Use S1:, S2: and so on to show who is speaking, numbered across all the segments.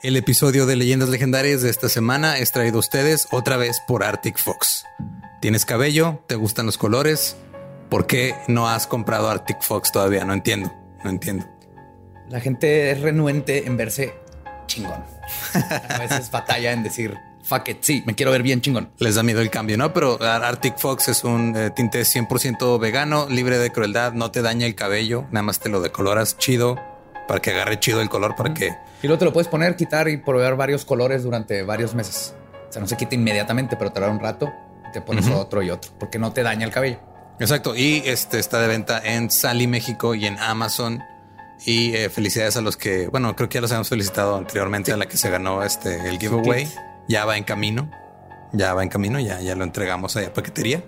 S1: El episodio de Leyendas Legendarias de esta semana es traído a ustedes otra vez por Arctic Fox. ¿Tienes cabello? ¿Te gustan los colores? ¿Por qué no has comprado Arctic Fox todavía? No entiendo, no entiendo.
S2: La gente es renuente en verse chingón. A veces batalla en decir, fuck it, sí, me quiero ver bien chingón.
S1: Les da miedo el cambio, ¿no? Pero Arctic Fox es un eh, tinte 100% vegano, libre de crueldad, no te daña el cabello, nada más te lo decoloras chido para que agarre chido el color, para que...
S2: Y luego te lo puedes poner, quitar y proveer varios colores durante varios meses. O sea, no se quita inmediatamente, pero te da un rato y te pones otro y otro, porque no te daña el cabello.
S1: Exacto. Y este está de venta en Sally México y en Amazon. Y eh, felicidades a los que, bueno, creo que ya los hemos felicitado anteriormente a la que se ganó este el giveaway. Ya va en camino. Ya va en camino, ya, ya lo entregamos a paquetería.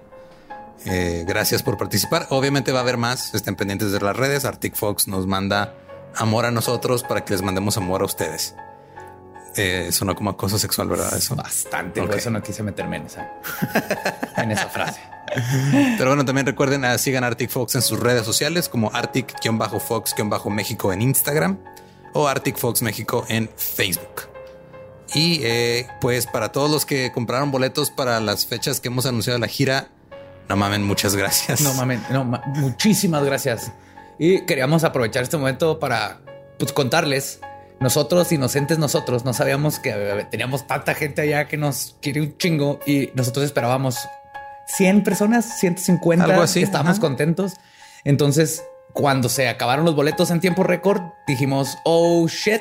S1: Eh, gracias por participar. Obviamente va a haber más. Estén pendientes de las redes. Arctic Fox nos manda amor a nosotros para que les mandemos amor a ustedes. Eh, sonó como acoso sexual, ¿verdad? Eso.
S2: Bastante. Por eso no quise meterme en esa, en esa frase.
S1: Pero bueno, también recuerden, uh, sigan Arctic Fox en sus redes sociales como Arctic-Fox-México en Instagram o Arctic Fox México en Facebook. Y eh, pues para todos los que compraron boletos para las fechas que hemos anunciado la gira, no mamen, muchas gracias.
S2: No mamen, no, muchísimas gracias. Y queríamos aprovechar este momento para pues, contarles nosotros, inocentes nosotros, no sabíamos que eh, teníamos tanta gente allá que nos quiere un chingo y nosotros esperábamos 100 personas, 150. Algo así. Estábamos contentos. Entonces, cuando se acabaron los boletos en tiempo récord, dijimos, oh shit.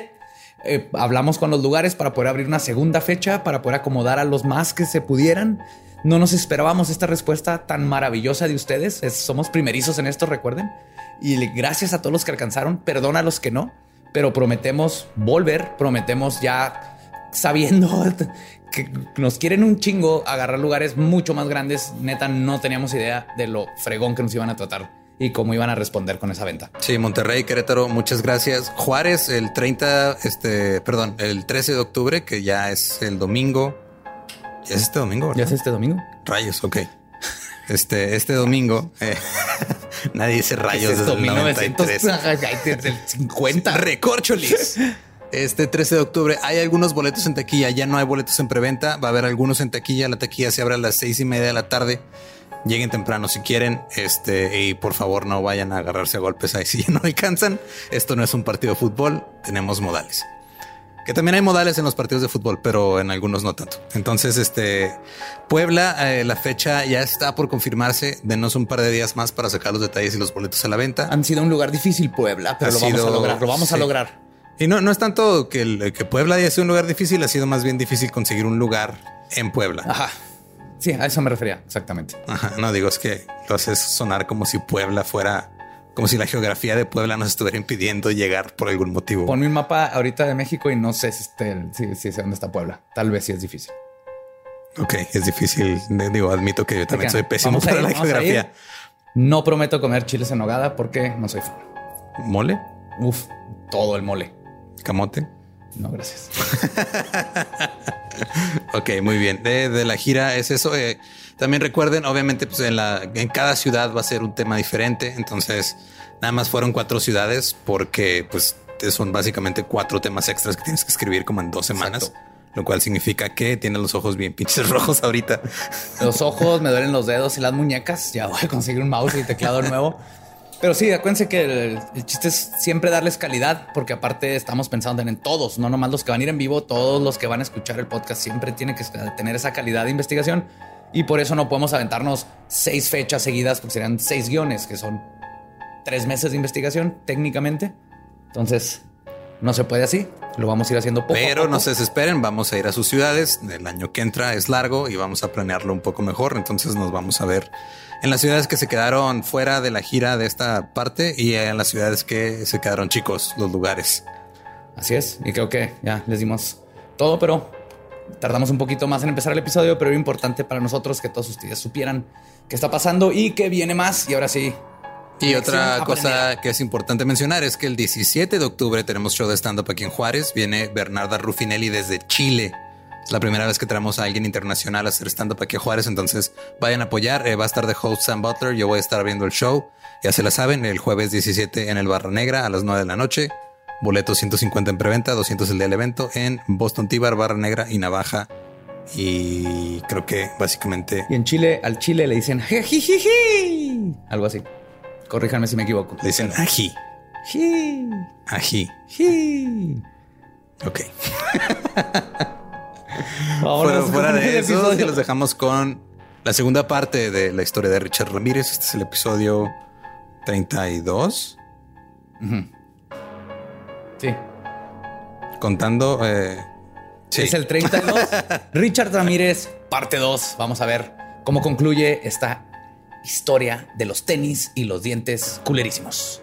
S2: Eh, hablamos con los lugares para poder abrir una segunda fecha, para poder acomodar a los más que se pudieran. No nos esperábamos esta respuesta tan maravillosa de ustedes. somos primerizos en esto, recuerden. Y gracias a todos los que alcanzaron, perdona a los que no pero prometemos volver, prometemos ya sabiendo que nos quieren un chingo agarrar lugares mucho más grandes. Neta, no teníamos idea de lo fregón que nos iban a tratar y cómo iban a responder con esa venta.
S1: Sí, Monterrey, Querétaro, muchas gracias. Juárez, el 30, este, perdón, el 13 de octubre, que ya es el domingo. ¿Ya es este domingo? ¿verdad?
S2: ¿Ya es este domingo?
S1: Rayos, ok. Este, este domingo, eh, nadie dice rayos desde el 93.
S2: Desde el 50.
S1: Recorcholis. Este 13 de octubre hay algunos boletos en taquilla, ya no hay boletos en preventa, va a haber algunos en taquilla, la taquilla se abre a las seis y media de la tarde. Lleguen temprano si quieren, este, y por favor no vayan a agarrarse a golpes ahí si no alcanzan. Esto no es un partido de fútbol, tenemos modales. Que también hay modales en los partidos de fútbol, pero en algunos no tanto. Entonces, este Puebla, eh, la fecha ya está por confirmarse. Denos un par de días más para sacar los detalles y los boletos a la venta.
S2: Han sido un lugar difícil, Puebla, pero lo vamos a lograr. Lo vamos a lograr.
S1: Y no, no es tanto que, el, que Puebla haya sido un lugar difícil, ha sido más bien difícil conseguir un lugar en Puebla.
S2: Ajá. Sí, a eso me refería, exactamente.
S1: Ajá. No digo, es que lo haces sonar como si Puebla fuera como si la geografía de Puebla nos estuviera impidiendo llegar por algún motivo.
S2: Ponme un mapa ahorita de México y no sé si, si, sé dónde está Puebla. Tal vez sí es difícil.
S1: Ok, es difícil. Digo, admito que yo también soy pésimo para la geografía.
S2: No prometo comer chiles en nogada porque no soy fan.
S1: ¿Mole?
S2: Uf, todo el mole.
S1: ¿Camote?
S2: No, gracias.
S1: ok, muy bien. De, la gira es eso. Eh, también recuerden, obviamente, pues en, la, en cada ciudad va a ser un tema diferente. Entonces, nada más fueron cuatro ciudades porque pues son básicamente cuatro temas extras que tienes que escribir como en dos semanas. Lo cual significa que tienes los ojos bien pinches rojos ahorita.
S2: Los ojos, me duelen los dedos y las muñecas. Ya voy a conseguir un mouse y teclado nuevo. Pero sí, acuérdense que el, el, chiste es siempre darles calidad, porque aparte estamos pensando en todos, no nomás los que van a ir en vivo, todos los que van a escuchar el podcast siempre tienen que tener esa calidad de investigación. Y por eso no podemos aventarnos seis fechas seguidas, porque serían seis guiones, que son tres meses de investigación técnicamente. Entonces, no se puede así. Lo vamos a ir haciendo poco.
S1: Pero no se desesperen, vamos a ir a sus ciudades. El año que entra es largo y vamos a planearlo un poco mejor. Entonces nos vamos a ver en las ciudades que se quedaron fuera de la gira de esta parte y en las ciudades que se quedaron chicos, los lugares.
S2: Así es. Y creo que ya les dimos todo, pero tardamos un poquito más en empezar el episodio, pero era importante para nosotros que todos ustedes supieran qué está pasando y que viene más. Y ahora sí.
S1: Y otra cosa que es importante mencionar es que el 17 de octubre tenemos show de stand-up aquí en Juárez. Viene Bernarda Rufinelli desde Chile. Es la primera vez que traemos a alguien internacional a hacer stand-up aquí a Juárez. Entonces vayan a apoyar. Eh, va a estar de host Sam Butler. Yo voy a estar viendo el show. Ya se la saben, el jueves 17 en el Barra Negra a las 9 de la noche. Boletos 150 en preventa, 200 el día del evento en Boston Tibar, Barra Negra y Navaja. Y creo que básicamente.
S2: Y en Chile, al Chile le dicen jijijiji. Algo así. Corríjanme si me equivoco.
S1: Le dicen ají. Ají. Ok. fuera, fuera de eso, los dejamos con la segunda parte de la historia de Richard Ramírez. Este es el episodio 32.
S2: Sí.
S1: Contando. Eh,
S2: Es el 32. Richard Ramírez, parte 2. Vamos a ver cómo concluye esta historia de los tenis y los dientes culerísimos.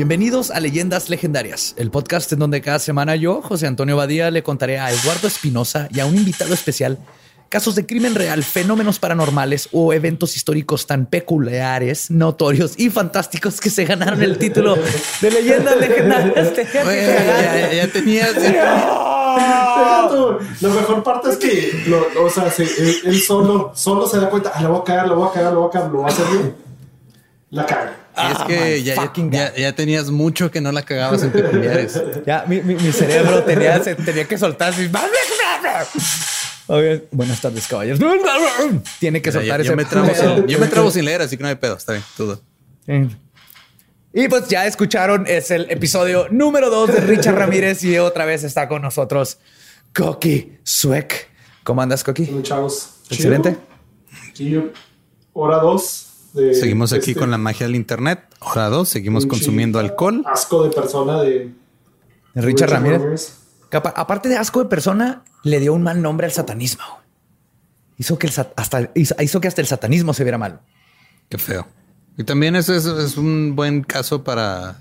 S2: Bienvenidos a Leyendas Legendarias, el podcast en donde cada semana yo, José Antonio Badía, le contaré a Eduardo Espinosa y a un invitado especial casos de crimen real, fenómenos paranormales o eventos históricos tan peculiares, notorios y fantásticos que se ganaron el título de Leyendas Legendarias.
S1: Oye, ya, tenías.
S3: La mejor parte es que, lo- o sea, se- él, él solo, solo se da cuenta, ah, la voy a cagar, la voy a cagar, la voy a cagar, lo voy a hacer bien. La caga.
S1: Es
S2: Ah,
S1: que ya, ya,
S2: fucking
S1: ya- ya tenías mucho que no la cagabas en peculiares.
S2: Ya, mi, mi- mi cerebro tenía, se- tenía que soltar así. Buenas tardes, caballeros. Tiene que soltar
S1: yo,
S2: ese
S1: yo me trabo sin, yo me trabo sin leer, así que no hay pedo. Está bien, todo.
S2: Y pues ya escucharon, es el episodio número 2 de Richard Ramírez y otra vez está con nosotros Coqui Suek. ¿Cómo andas, Coqui?
S3: Chavos.
S2: Excelente.
S3: Chido. Hora dos. De
S1: Seguimos aquí
S3: este
S1: con la magia del internet. Hora dos, seguimos
S3: un
S1: consumiendo alcohol.
S3: Asco de persona de
S2: Richard Ramírez. Que apa- aparte de asco de persona, le dio un mal nombre al satanismo. Hizo que, el sat- hasta, hizo, hizo que hasta el satanismo se viera mal.
S1: Qué feo. Y también eso es, es un buen caso para,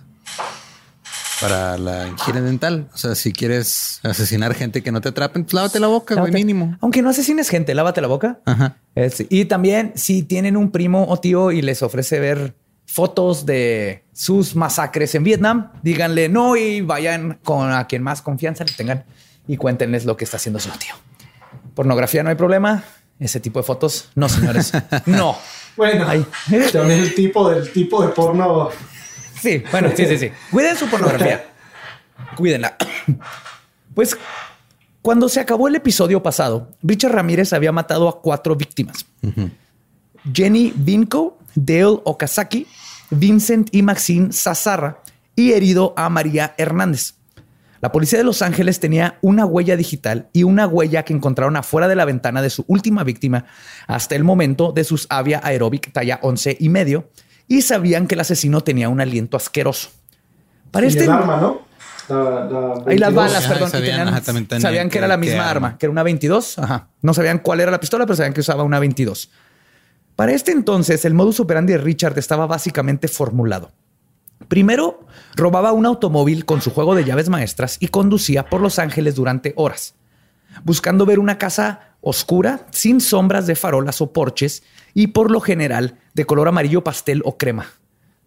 S1: para la higiene dental. O sea, si quieres asesinar gente que no te atrapen, pues lávate la boca, güey, mínimo.
S2: Aunque no asesines gente, lávate la boca.
S1: Ajá.
S2: Es- y también si tienen un primo o tío y les ofrece ver fotos de sus masacres en Vietnam, díganle no y vayan con a quien más confianza le tengan y cuéntenles lo que está haciendo su tío. Pornografía no hay problema. Ese tipo de fotos, no, señores. no.
S3: Bueno,
S2: Ay.
S3: también el tipo del tipo de porno.
S2: Sí, bueno, sí, sí, sí. Cuiden su pornografía. Cuídenla. Pues cuando se acabó el episodio pasado, Richard Ramírez había matado a cuatro víctimas. Jenny Vinco, Dale Okazaki, Vincent y Maxine Sazarra y herido a María Hernández. La policía de Los Ángeles tenía una huella digital y una huella que encontraron afuera de la ventana de su última víctima hasta el momento de sus Avia Aerobic talla 11 y medio y sabían que el asesino tenía un aliento asqueroso. Para
S3: Y
S2: este
S3: el arma, ¿no? La, la
S2: Ahí las
S3: 22.
S2: balas,
S1: Ajá,
S2: perdón.
S1: sabían,
S2: tenían-
S1: ajá, también tenían
S2: sabían que era la misma arma.
S1: arma.
S2: que era una 22. Ajá. No sabían cuál era la pistola, pero sabían que usaba una 22. Para este entonces, el modus operandi de Richard estaba básicamente formulado. Primero, robaba un automóvil con su juego de llaves maestras y conducía por Los Ángeles durante horas, buscando ver una casa oscura, sin sombras de farolas o porches y por lo general de color amarillo pastel o crema.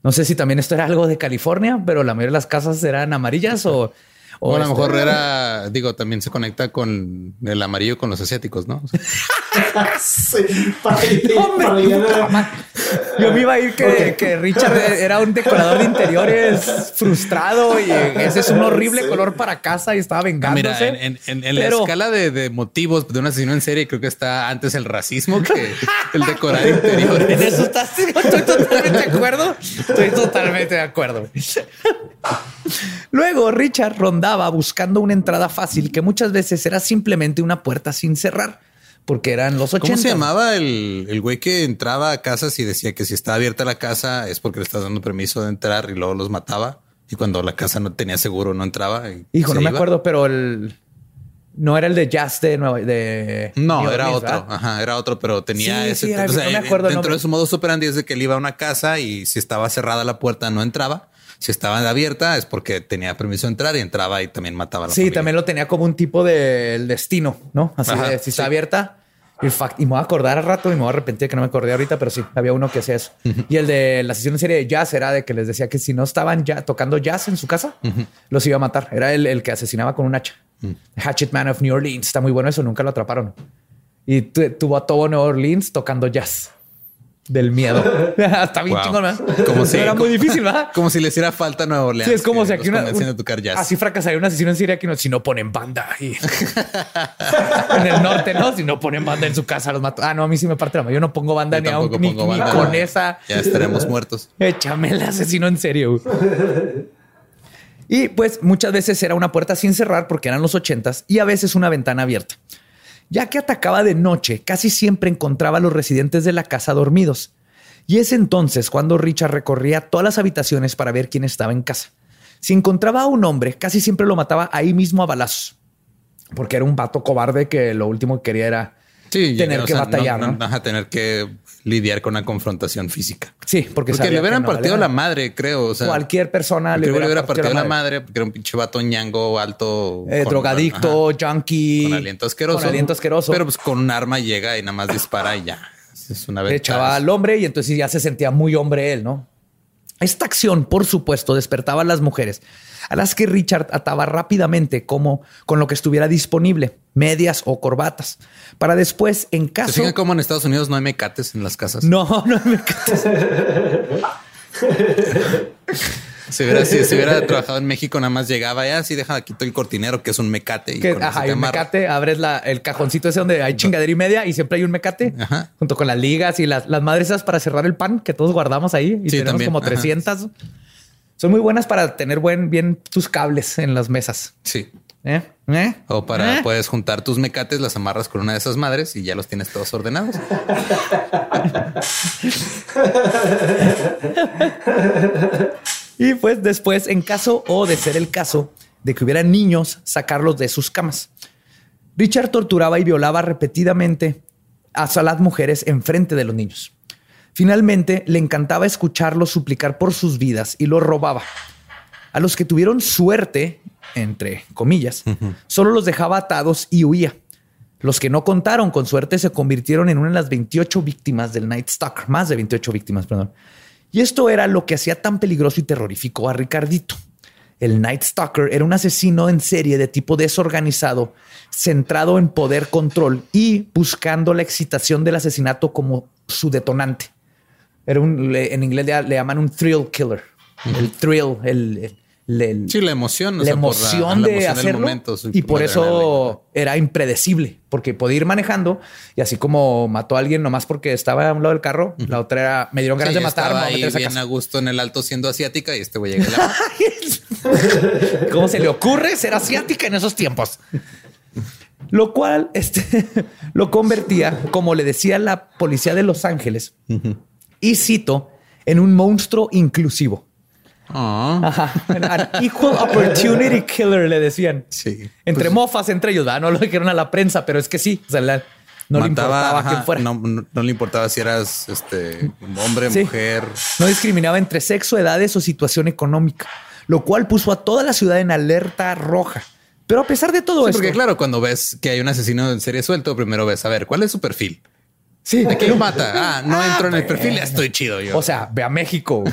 S2: No sé si también esto era algo de California, pero la mayoría de las casas eran amarillas o...
S1: O a lo
S2: este-
S1: mejor era, digo, también se conecta con el amarillo con los asiáticos, ¿no? O sea,
S3: Sí, para,
S2: Hombre,
S3: para llegar a-
S2: puta madre. Yo me iba a ir que, que Richard era un decorador de interiores frustrado y ese es un horrible
S3: Sí.
S2: color para casa y estaba
S1: Ah,
S2: vengándose.
S1: mira, en, en- en- en la escala de, de motivos de un asesino en serie, creo que está antes el racismo que el decorar interiores.
S2: En eso estás, estoy totalmente de acuerdo. Estoy totalmente de acuerdo. Luego Richard rondaba buscando una entrada fácil que muchas veces era simplemente una puerta sin cerrar, porque eran los 80.
S1: ¿Cómo se llamaba el, el güey que entraba a casas y decía que si estaba abierta la casa es porque le estás dando permiso de entrar y luego los mataba? Y cuando la casa no tenía seguro, no entraba. y
S2: Hijo, no me acuerdo, pero el no era el de Jazz de Nueva de
S1: No,
S2: New
S1: era
S2: Orleans,
S1: otro.
S2: ¿verdad?
S1: Ajá, era otro, pero tenía
S2: Sí,
S1: ese.
S2: sí,
S1: o sea,
S2: no me acuerdo
S1: dentro de su modo operandi es de que él iba a una casa y si estaba cerrada la puerta no entraba. Si estaba abierta es porque tenía permiso de entrar y entraba y también mataba a la
S2: Sí,
S1: familia.
S2: también lo tenía como un tipo del destino, ¿no? Así
S1: Ajá,
S2: de si está
S1: sí.
S2: abierta. in fact, y me voy a acordar al rato y me voy a arrepentir que no me acordé ahorita, pero sí, había uno que hacía eso. Y el de la sesión en serie de jazz era de que les decía que si no estaban ya tocando jazz en su casa, los iba a matar. Era el, el que asesinaba con un hacha. Hatchet Man of New Orleans. Está muy bueno eso, nunca lo atraparon. Y tu- tuvo a todo New Orleans tocando jazz. Del miedo. Está bien
S1: Wow.
S2: chingón, ¿verdad?
S1: Como si-
S2: era muy difícil, ¿verdad?
S1: Como si le hiciera falta a Nueva Orleans.
S2: Sí, es como si aquí una, un-
S1: a tocar jazz.
S2: así fracasaría una sesión en Siria que no, si no ponen banda y en el norte, ¿no? Si no ponen banda en su casa, los mato. Ah, no, a mí sí me parte la mano. Yo no pongo banda
S1: Yo
S2: ni,
S1: tampoco
S2: ni,
S1: pongo
S2: ni
S1: banda.
S2: con esa.
S1: Ya estaremos muertos.
S2: Échame el asesino en serio. y pues muchas veces era una puerta sin cerrar porque eran los ochentas y a veces una ventana abierta. Ya que atacaba de noche, casi siempre encontraba a los residentes de la casa dormidos. Y es entonces cuando Richard recorría todas las habitaciones para ver quién estaba en casa. Si encontraba a un hombre, casi siempre lo mataba ahí mismo a balazos. Porque era un vato cobarde que lo último que quería era
S1: Sí,
S2: tener que
S1: sea,
S2: batallar, ¿no?
S1: ajá, tener que lidiar con una confrontación física.
S2: Sí, porque,
S1: Porque le hubieran
S2: no
S1: partido la madre, creo. O sea,
S2: Cualquier persona
S1: le hubiera partido la
S2: madre.
S1: madre porque era un pinche vato ñango alto.
S2: Eh,
S1: con-
S2: drogadicto,
S1: ajá,
S2: junkie.
S1: con aliento asqueroso.
S2: Con aliento asqueroso.
S1: Pero pues con un arma llega y nada más dispara y ya. Es una
S2: le
S1: vez.
S2: echaba al hombre y entonces ya se sentía muy hombre él, ¿no? Esta acción, por supuesto, despertaba a las mujeres, a las que Richard ataba rápidamente como con lo que estuviera disponible, medias o corbatas, para después, en
S1: ¿Se
S2: caso...
S1: fijan cómo en Estados Unidos no hay mecates en las casas?
S2: No, no me encanta.
S1: Si hubiera, si, si hubiera trabajado en México, nada más llegaba ya, así deja quito el cortinero, que es un mecate. Y
S2: Que,
S1: con
S2: ajá, hay un
S1: amarra.
S2: mecate, abres la, el cajoncito ese donde hay chingadera y media y siempre hay un mecate
S1: Ajá.
S2: junto con las ligas y las, las madres esas para cerrar el pan que todos guardamos ahí y
S1: Sí,
S2: tenemos
S1: también,
S2: como
S1: ajá.
S2: 300. Son muy buenas para tener buen, bien tus cables en las mesas.
S1: Sí.
S2: ¿Eh? ¿Eh?
S1: O para,
S2: ¿Eh?
S1: puedes juntar tus mecates, las amarras con una de esas madres y ya los tienes todos ordenados.
S2: Y pues después, en caso o de ser el caso de que hubiera niños, sacarlos de sus camas. Richard torturaba y violaba repetidamente a las mujeres enfrente de los niños. Finalmente, le encantaba escucharlos suplicar por sus vidas y los robaba. A los que tuvieron suerte, entre comillas, solo los dejaba atados y huía. Los que no contaron con suerte se convirtieron en una de las 28 víctimas del Night Stalker, más de 28 víctimas, perdón. Y esto era lo que hacía tan peligroso y terrorífico a Ricardito. El Night Stalker era un asesino en serie de tipo desorganizado, centrado en poder, control y buscando la excitación del asesinato como su detonante. Era un, en inglés le, le llaman un thrill killer. El thrill, el, el- el-
S1: Sí, la emoción. o
S2: la
S1: sea,
S2: emoción
S1: la
S2: de
S1: emoción del
S2: hacerlo.
S1: momento,
S2: y por eso era impredecible, porque podía ir manejando y así como mató a alguien nomás porque estaba a un lado del carro, la otra era me dieron ganas
S1: Sí,
S2: de matar, me
S1: estaba ahí bien
S2: casa.
S1: a gusto en el alto siendo asiática y este güey llega. la-
S2: ¿Cómo se le ocurre ser asiática en esos tiempos? Lo cual este, lo convertía, como le decía la policía de Los Ángeles, y cito, en un monstruo inclusivo.
S1: Ah,
S2: Ajá. An equal opportunity killer, le decían.
S1: sí.
S2: Entre
S1: Pues,
S2: mofas, entre ellos, ¿verdad? no lo dijeron a la prensa, pero es que sí. O sea, la- no le importaba
S1: ajá,
S2: fuera.
S1: No,
S2: No,
S1: no- no le importaba si eras este hombre,
S2: Sí.
S1: mujer.
S2: discriminaba entre sexo, edades o situación económica, lo cual puso a toda la ciudad en alerta roja. Pero a pesar de todo
S1: Sí,
S2: esto,
S1: porque claro, cuando ves que hay un asesino en serie suelto, primero ves a ver cuál es su perfil.
S2: Sí,
S1: ¿De qué lo mata? Ah, no entro en el perfil, ya estoy chido yo.
S2: O sea, ve a México.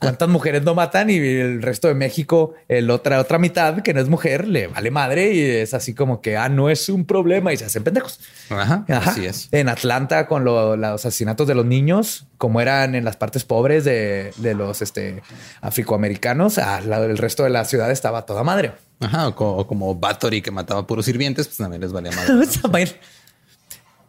S2: ¿Cuántas mujeres no matan? Y el resto de México, el otra, otra mitad que no es mujer, le vale madre y es así como que, ah, no es un problema y se hacen pendejos.
S1: Ajá,
S2: Ajá.
S1: así es.
S2: En Atlanta, con lo- los asesinatos de los niños, como eran en las partes pobres de, de los este, afroamericanos, ah, la- el resto de la ciudad estaba toda madre.
S1: Ajá, o, co- o como Bathory que mataba puros sirvientes, pues también les valía madre.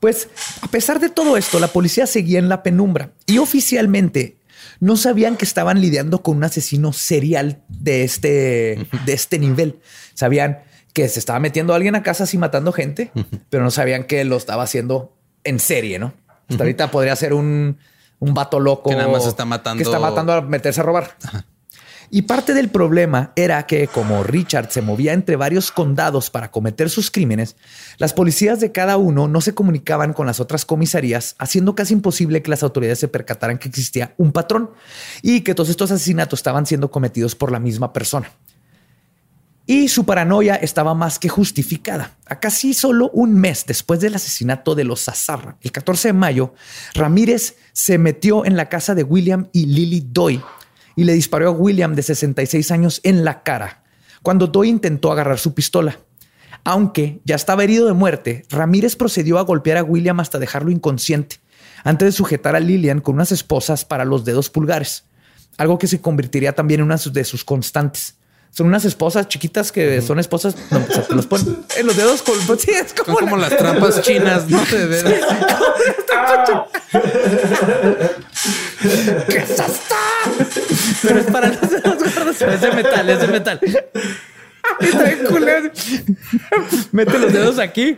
S2: Pues, a pesar de todo esto, la policía seguía en la penumbra y oficialmente no sabían que estaban lidiando con un asesino serial de este, de este nivel. Sabían que se estaba metiendo a alguien a casa así matando gente, pero no sabían que lo estaba haciendo en serie, ¿no? Hasta ahorita podría ser un, un vato loco.
S1: Que nada más está matando-
S2: Que está matando a meterse a robar. Y parte del problema era que como Richard se movía entre varios condados para cometer sus crímenes, las policías de cada uno no se comunicaban con las otras comisarías, haciendo casi imposible que las autoridades se percataran que existía un patrón y que todos estos asesinatos estaban siendo cometidos por la misma persona. Y su paranoia estaba más que justificada. A casi solo un mes después del asesinato de los Zazarra, el 14 de mayo, Ramírez se metió en la casa de William y Lily Doy y le disparó a William de 66 años en la cara cuando Doy intentó agarrar su pistola. Aunque ya estaba herido de muerte, Ramírez procedió a golpear a William hasta dejarlo inconsciente, antes de sujetar a Lillian con unas esposas para los dedos pulgares, algo que se convertiría también en una de sus constantes. Son unas esposas chiquitas que son esposas, no, o sea, te los ponen en los dedos. Con, pues sí, es
S1: Son
S2: como, la-
S1: las trampas chinas, no te.
S2: Pero es para los dedos gordos. Es de metal, es de metal. Mete los dedos aquí.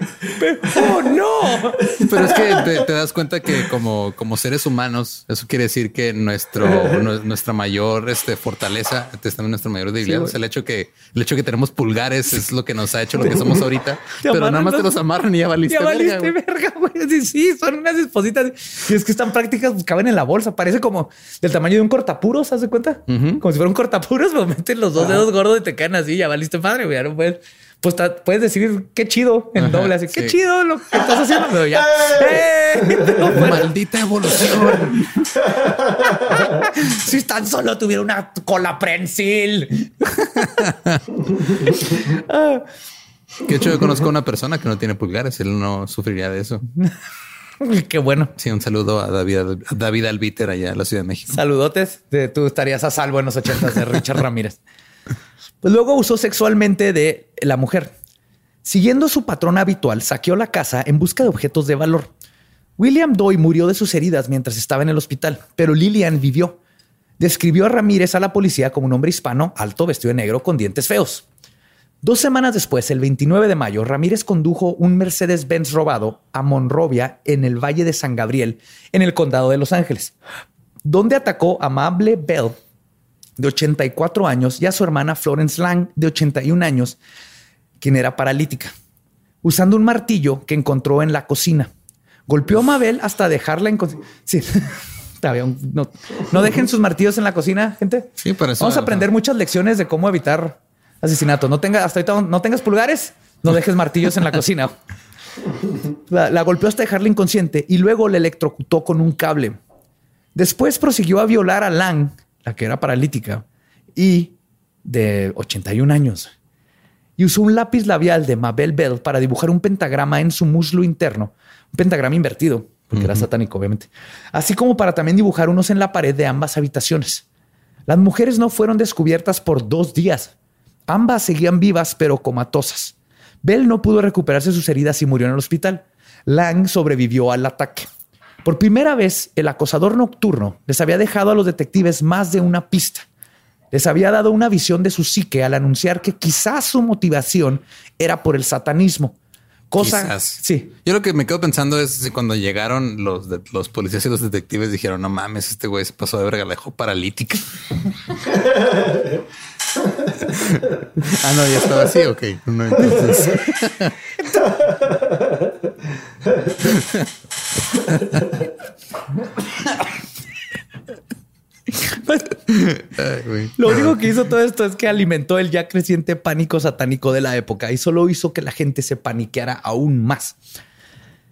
S2: ¡Oh, no!
S1: Pero es que te, te das cuenta que como, como seres humanos, eso quiere decir que nuestro, nue- nuestra mayor este, fortaleza, es también nuestra mayor debilidad. O sea, el hecho que el hecho que tenemos pulgares es lo que nos ha hecho lo que somos ahorita. Pero nada más te
S2: los-
S1: amarran y ya valiste.
S2: Ya valiste
S1: verga, güey.
S2: verga, güey. Sí, sí, son unas espositas. Y es que están prácticas, pues, caben en la bolsa. Parece como del tamaño de un cortapuros, ¿haz de cuenta? Como si fuera un cortapuros, pero meten los dos dedos gordos y te caen así. Ya valiste padre, güey. No pues ta- puedes decir qué chido en
S1: Ajá,
S2: doble, así qué
S1: sí.
S2: chido lo que estás haciendo, pero ya. ¡Eh! No, bueno,
S1: Maldita evolución.
S2: si tan solo tuviera una cola prensil.
S1: Que hecho yo conozco a una persona que no tiene pulgares. Él no sufriría de eso.
S2: qué bueno.
S1: Sí, un saludo a David, a David Albiter allá en la Ciudad de México.
S2: Saludotes. De, tú estarías a salvo en los ochentas de Richard Ramírez. Pues luego usó sexualmente de la mujer. Siguiendo su patrón habitual, saqueó la casa en busca de objetos de valor. William Doy murió de sus heridas mientras estaba en el hospital, pero Lillian vivió. Describió a Ramírez a la policía como un hombre hispano, alto, vestido de negro, con dientes feos. Dos semanas después, el 29 de mayo, Ramírez condujo un Mercedes-Benz robado a Monrovia en el Valle de San Gabriel, en el condado de Los Ángeles, donde atacó a Mable Bell, de 84 años, y a su hermana Florence Lang, de 81 años, quien era paralítica, usando un martillo que encontró en la cocina. Golpeó a Mabel hasta dejarla en... Sí. No, no dejen sus martillos en la cocina, gente.
S1: Sí, para eso-
S2: Vamos a aprender muchas lecciones de cómo evitar asesinatos. No tenga, hasta ahorita no tengas pulgares, no dejes martillos en la cocina. La, la golpeó hasta dejarla inconsciente y luego le electrocutó con un cable. Después prosiguió a violar a Lang, la que era paralítica, y de 81 años. Y usó un lápiz labial de Mabel Bell para dibujar un pentagrama en su muslo interno, un pentagrama invertido, porque era satánico, obviamente, así como para también dibujar unos en la pared de ambas habitaciones. Las mujeres no fueron descubiertas por dos días. Ambas seguían vivas, pero comatosas. Bell no pudo recuperarse sus heridas y murió en el hospital. Lang sobrevivió al ataque. Por primera vez, el acosador nocturno les había dejado a los detectives más de una pista. Les había dado una visión de su psique al anunciar que quizás su motivación era por el satanismo. Cosa.
S1: Quizás.
S2: Sí.
S1: Yo lo que me quedo pensando es si cuando llegaron los, de- los policías y los detectives dijeron, no mames, este güey se pasó de verga, la dejó paralítica. ah, no, ya estaba así. Ok. No, entonces.
S2: Lo único que hizo todo esto es que alimentó el ya creciente pánico satánico de la época y solo hizo que la gente se paniqueara aún más.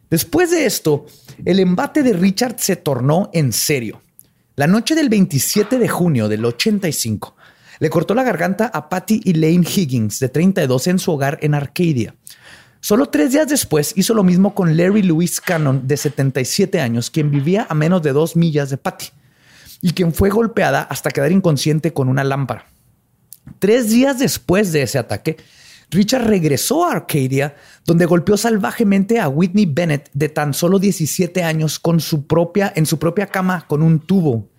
S2: Después de esto, el embate de Richard se tornó en serio. La noche del 27 de junio del 85, le cortó la garganta a Patty Elaine Higgins, de 32, en su hogar en Arcadia. Solo tres días después hizo lo mismo con Larry Louis Cannon, de 77 años, quien vivía a menos de dos millas de Patty y quien fue golpeada hasta quedar inconsciente con una lámpara. Tres días después de ese ataque, Richard regresó a Arcadia, donde golpeó salvajemente a Whitney Bennett, de tan solo 17 años, con su propia, en su propia cama con un tubo.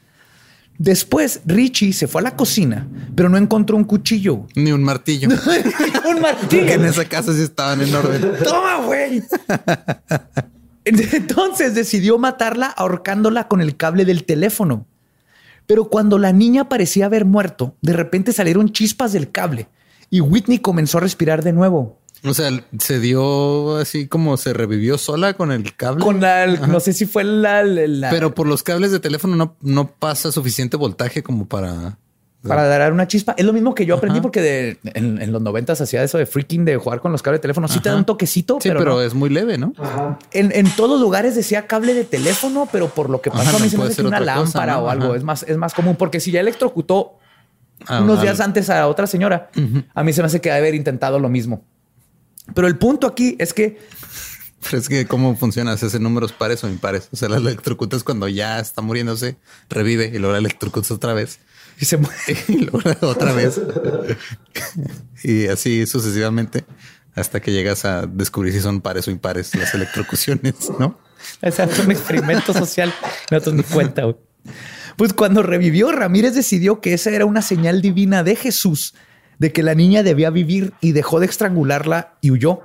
S2: Después, Richie se fue a la cocina, pero no encontró un cuchillo.
S1: Ni un martillo.
S2: un martillo.
S1: que en esa casa sí estaban en orden.
S2: Toma, güey. Entonces decidió matarla ahorcándola con el cable del teléfono. Pero cuando la niña parecía haber muerto, de repente salieron chispas del cable y Whitney comenzó a respirar de nuevo.
S1: O sea, se dio así como se revivió sola con el cable.
S2: Con la, no sé si fue la, la-
S1: Pero por los cables de teléfono no, no pasa suficiente voltaje como para.
S2: para dar una chispa. Es lo mismo que yo aprendí porque de- en, en los noventas hacía eso de freaking de jugar con los cables de teléfono. Sí te da un toquecito,
S1: Sí,
S2: pero,
S1: pero,
S2: no.
S1: es muy leve, ¿no?
S3: Ajá.
S2: En, en todos lugares decía cable de teléfono, pero por lo que pasó
S1: Ajá,
S2: a mí
S1: no
S2: se me hace una
S1: cosa,
S2: lámpara
S1: ¿no?
S2: o algo. Es más, es más común porque si ya electrocutó
S1: Ah,
S2: unos días antes a otra señora, a mí se me hace que haber intentado lo mismo. Pero el punto aquí es que
S1: Pero es que cómo funciona, se hacen números pares o impares. O sea, la electrocutas cuando ya está muriéndose, revive y luego la electrocutas otra vez
S2: y se muere.
S1: y luego otra vez. y así sucesivamente hasta que llegas a descubrir si son pares o impares las electrocuciones, ¿no?
S2: Exacto, un experimento social. No te ni cuenta. Pues cuando revivió, Ramírez decidió que esa era una señal divina de Jesús de que la niña debía vivir y dejó de estrangularla y huyó.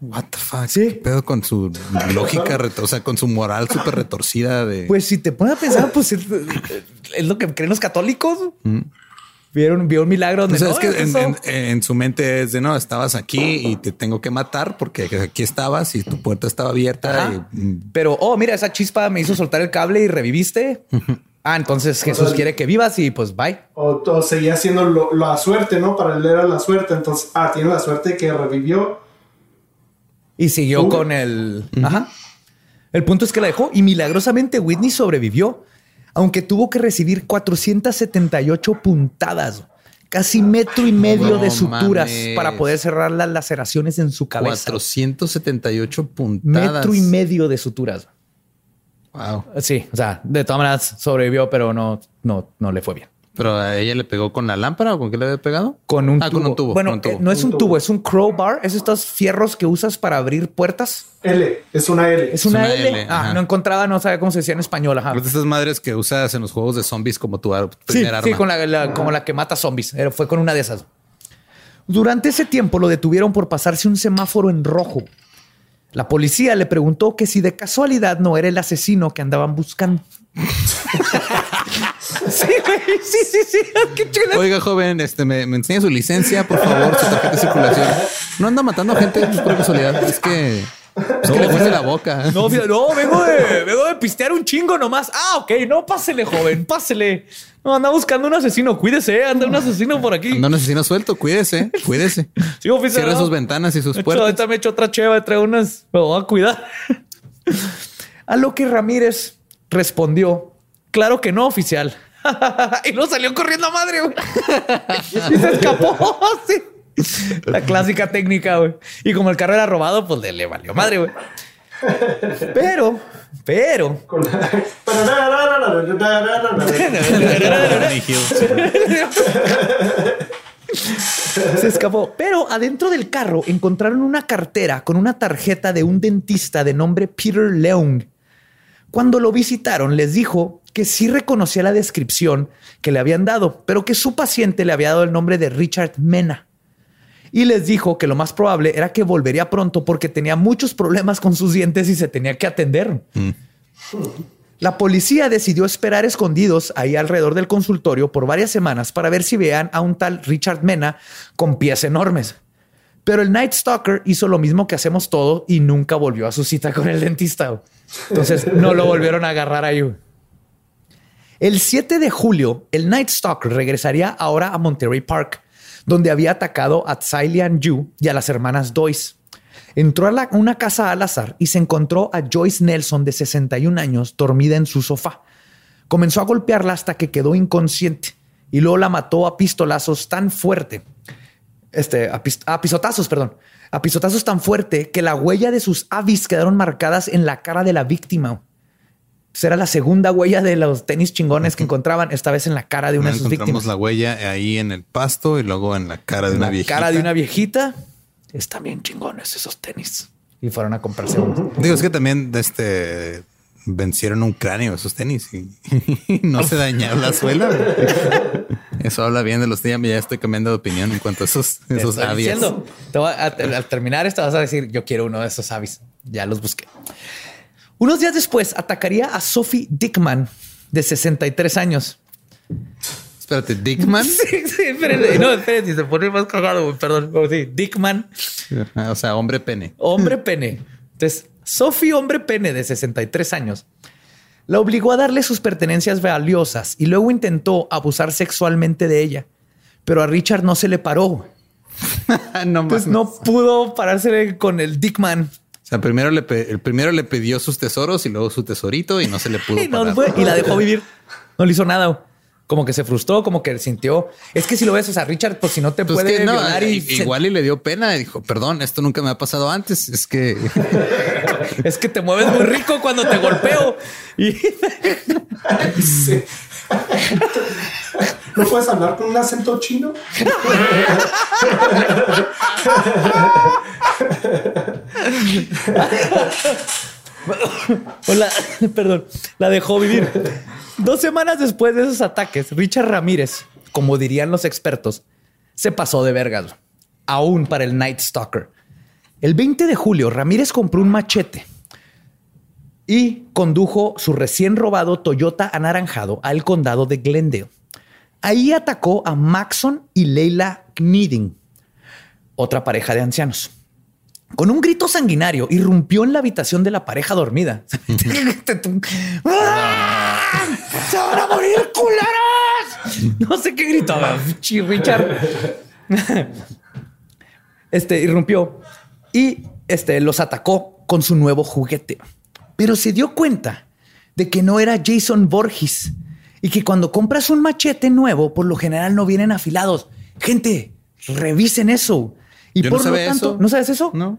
S1: What the fuck?
S2: Sí.
S1: ¿Qué pedo con su lógica, o sea, con su moral súper retorcida de...
S2: Pues si te pones a pensar, pues es, es lo que creen los católicos. Vieron, vio un milagro donde
S1: sea,
S2: no,
S1: es que en,
S2: eso-
S1: en- en su mente es de no, estabas aquí y te tengo que matar porque aquí estabas y tu puerta estaba abierta. Y, mm,
S2: Pero, oh, mira, esa chispa me hizo soltar el cable y reviviste. Ah, entonces Jesús quiere que vivas y pues bye.
S3: O, o seguía haciendo lo- la suerte, ¿no? Para él era la suerte. Entonces, ah, tiene la suerte que revivió.
S2: Y siguió con el... Ajá. El punto es que la dejó y milagrosamente Whitney sobrevivió, aunque tuvo que recibir 478 puntadas, casi metro y medio
S1: No
S2: de suturas
S1: mames.
S2: para poder cerrar las laceraciones en su cabeza.
S1: 478 puntadas.
S2: Metro y medio de suturas.
S1: Wow.
S2: Sí, o sea, de todas maneras sobrevivió, pero no, no, no le fue bien.
S1: Pero a ella le pegó con la lámpara o con qué le había pegado?
S2: Con un
S1: ah,
S2: tubo.
S1: con un tubo.
S2: Bueno,
S1: con un tubo.
S2: eh, no es un
S3: Un
S2: tubo,
S3: tubo.
S2: es un crowbar. Es estos fierros que usas para abrir puertas.
S3: L, es una L.
S2: Es una,
S1: una
S2: L.
S1: L,
S2: Ah,
S1: ajá.
S2: no encontraba, no sabía cómo se decía en español. Ajá.
S1: De estas madres que usas en los juegos de zombies como tu ar-
S2: Sí,
S1: arma.
S2: sí, con la, la- como la que mata zombies. Era- fue con una de esas. Durante ese tiempo lo detuvieron por pasarse un semáforo en rojo. La policía le preguntó que si de casualidad no era el asesino que andaban buscando. sí, güey, sí, sí, sí.
S1: Oiga, joven, este me, enseña su licencia, por favor, su tarjeta de circulación. No anda matando gente pues, por casualidad. Es que, es que le la boca.
S2: No, no, vengo de, vengo de pistear un chingo nomás. Ah, ok, no, pásele, joven, pásele. No, anda buscando un asesino, cuídese, anda un asesino por aquí.
S1: Anda un asesino suelto, cuídese, cuídese.
S2: Sí, oficial.
S1: Cierre
S2: no.
S1: sus ventanas y sus
S2: hecho,
S1: puertas.
S2: ahorita me echo otra cheva, trae unas. Me voy a cuidar. a lo que Ramírez respondió: Claro que no, oficial. y no salió corriendo a madre, güey. y se escapó. sí. La clásica técnica, güey. Y como el carro era robado, pues le, valió madre, güey. Pero, pero. Se escapó. Pero adentro del carro encontraron una cartera con una tarjeta de un dentista de nombre Peter Leung. Cuando lo visitaron, les dijo que sí reconocía la descripción que le habían dado, pero que su paciente le había dado el nombre de Richard Mena. Y les dijo que lo más probable era que volvería pronto porque tenía muchos problemas con sus dientes y se tenía que atender. La policía decidió esperar escondidos ahí alrededor del consultorio por varias semanas para ver si vean a un tal Richard Mena con pies enormes. Pero el Night Stalker hizo lo mismo que hacemos todo y nunca volvió a su cita con el dentista. Entonces no lo volvieron a agarrar ahí. El 7 de julio, el Night Stalker regresaría ahora a Monterey Park, donde había atacado a Tsai Yu y a las hermanas Doyce. Entró a una casa al azar y se encontró a Joyce Nelson de 61 años dormida en su sofá. Comenzó a golpearla hasta que quedó inconsciente y luego la mató a pistolazos tan fuerte, este, a, a pisotazos, perdón, a pisotazos tan fuerte que la huella de sus avis quedaron marcadas en la cara de la víctima. Era la segunda huella de los tenis chingones que encontraban, esta vez en la cara de una de sus
S1: Encontramos
S2: víctimas.
S1: la huella ahí en el pasto y luego en la cara de una
S2: la
S1: viejita.
S2: cara de una viejita. Están bien chingones esos tenis. Y fueron a comprarse unos.
S1: Digo, es que también este vencieron un cráneo esos tenis y no se dañaron la suela. Eso habla bien de los días. Ya estoy cambiando de opinión en cuanto a esos, esos
S2: estoy
S1: avias.
S2: diciendo. Te voy a- al terminar esto vas a decir, yo quiero uno de esos avis. Ya los busqué. Unos días después atacaría a Sophie Dickman, de 63 años.
S1: Espérate, Dickman.
S2: Sí, sí, espérense. No, espérense, se pone más cagado, perdón. Oh, sí, Dickman,
S1: O sea, hombre pene.
S2: hombre pene. Entonces, Sophie, hombre pene de 63 años, la obligó a darle sus pertenencias valiosas y luego intentó abusar sexualmente de ella. Pero a Richard no se le paró.
S1: no
S2: Pues
S1: mames.
S2: no pudo pararse con el Dickman.
S1: Sea, primero le, el primero le pidió sus tesoros y luego su tesorito y no se le pudo
S2: Y, no
S1: parar.
S2: fue, y la dejó vivir. No le hizo nada. Como que se frustró, como que sintió. Es que si lo ves, o sea, Richard, pues si no te
S1: Pues
S2: puede
S1: que no,
S2: violar y se-
S1: igual y le dio pena y dijo, perdón, esto nunca me ha pasado antes. Es que
S2: es que te mueves muy rico cuando te golpeo. Y.
S3: ¿No puedes hablar con un acento chino?
S2: o la, perdón, la dejó vivir. Dos semanas después de esos ataques, Richard Ramírez, como dirían los expertos, se pasó de vergas, aún para el Night Stalker. El 20 de julio, Ramírez compró un machete y condujo su recién robado Toyota anaranjado al condado de Glendale. Ahí atacó a Maxon y Leila Kneeding, otra pareja de ancianos. Con un grito sanguinario, irrumpió en la habitación de la pareja dormida. ¡Ah! ¡Se van a morir, culeros! No sé qué gritaba. Richard. Este irrumpió y este los atacó con su nuevo juguete. Pero se dio cuenta de que no era Jason Borges y que cuando compras un machete nuevo, por lo general no vienen afilados. Gente, revisen eso. Y
S1: Yo no
S2: por lo tanto,
S1: eso.
S2: ¿no sabes eso?
S1: no.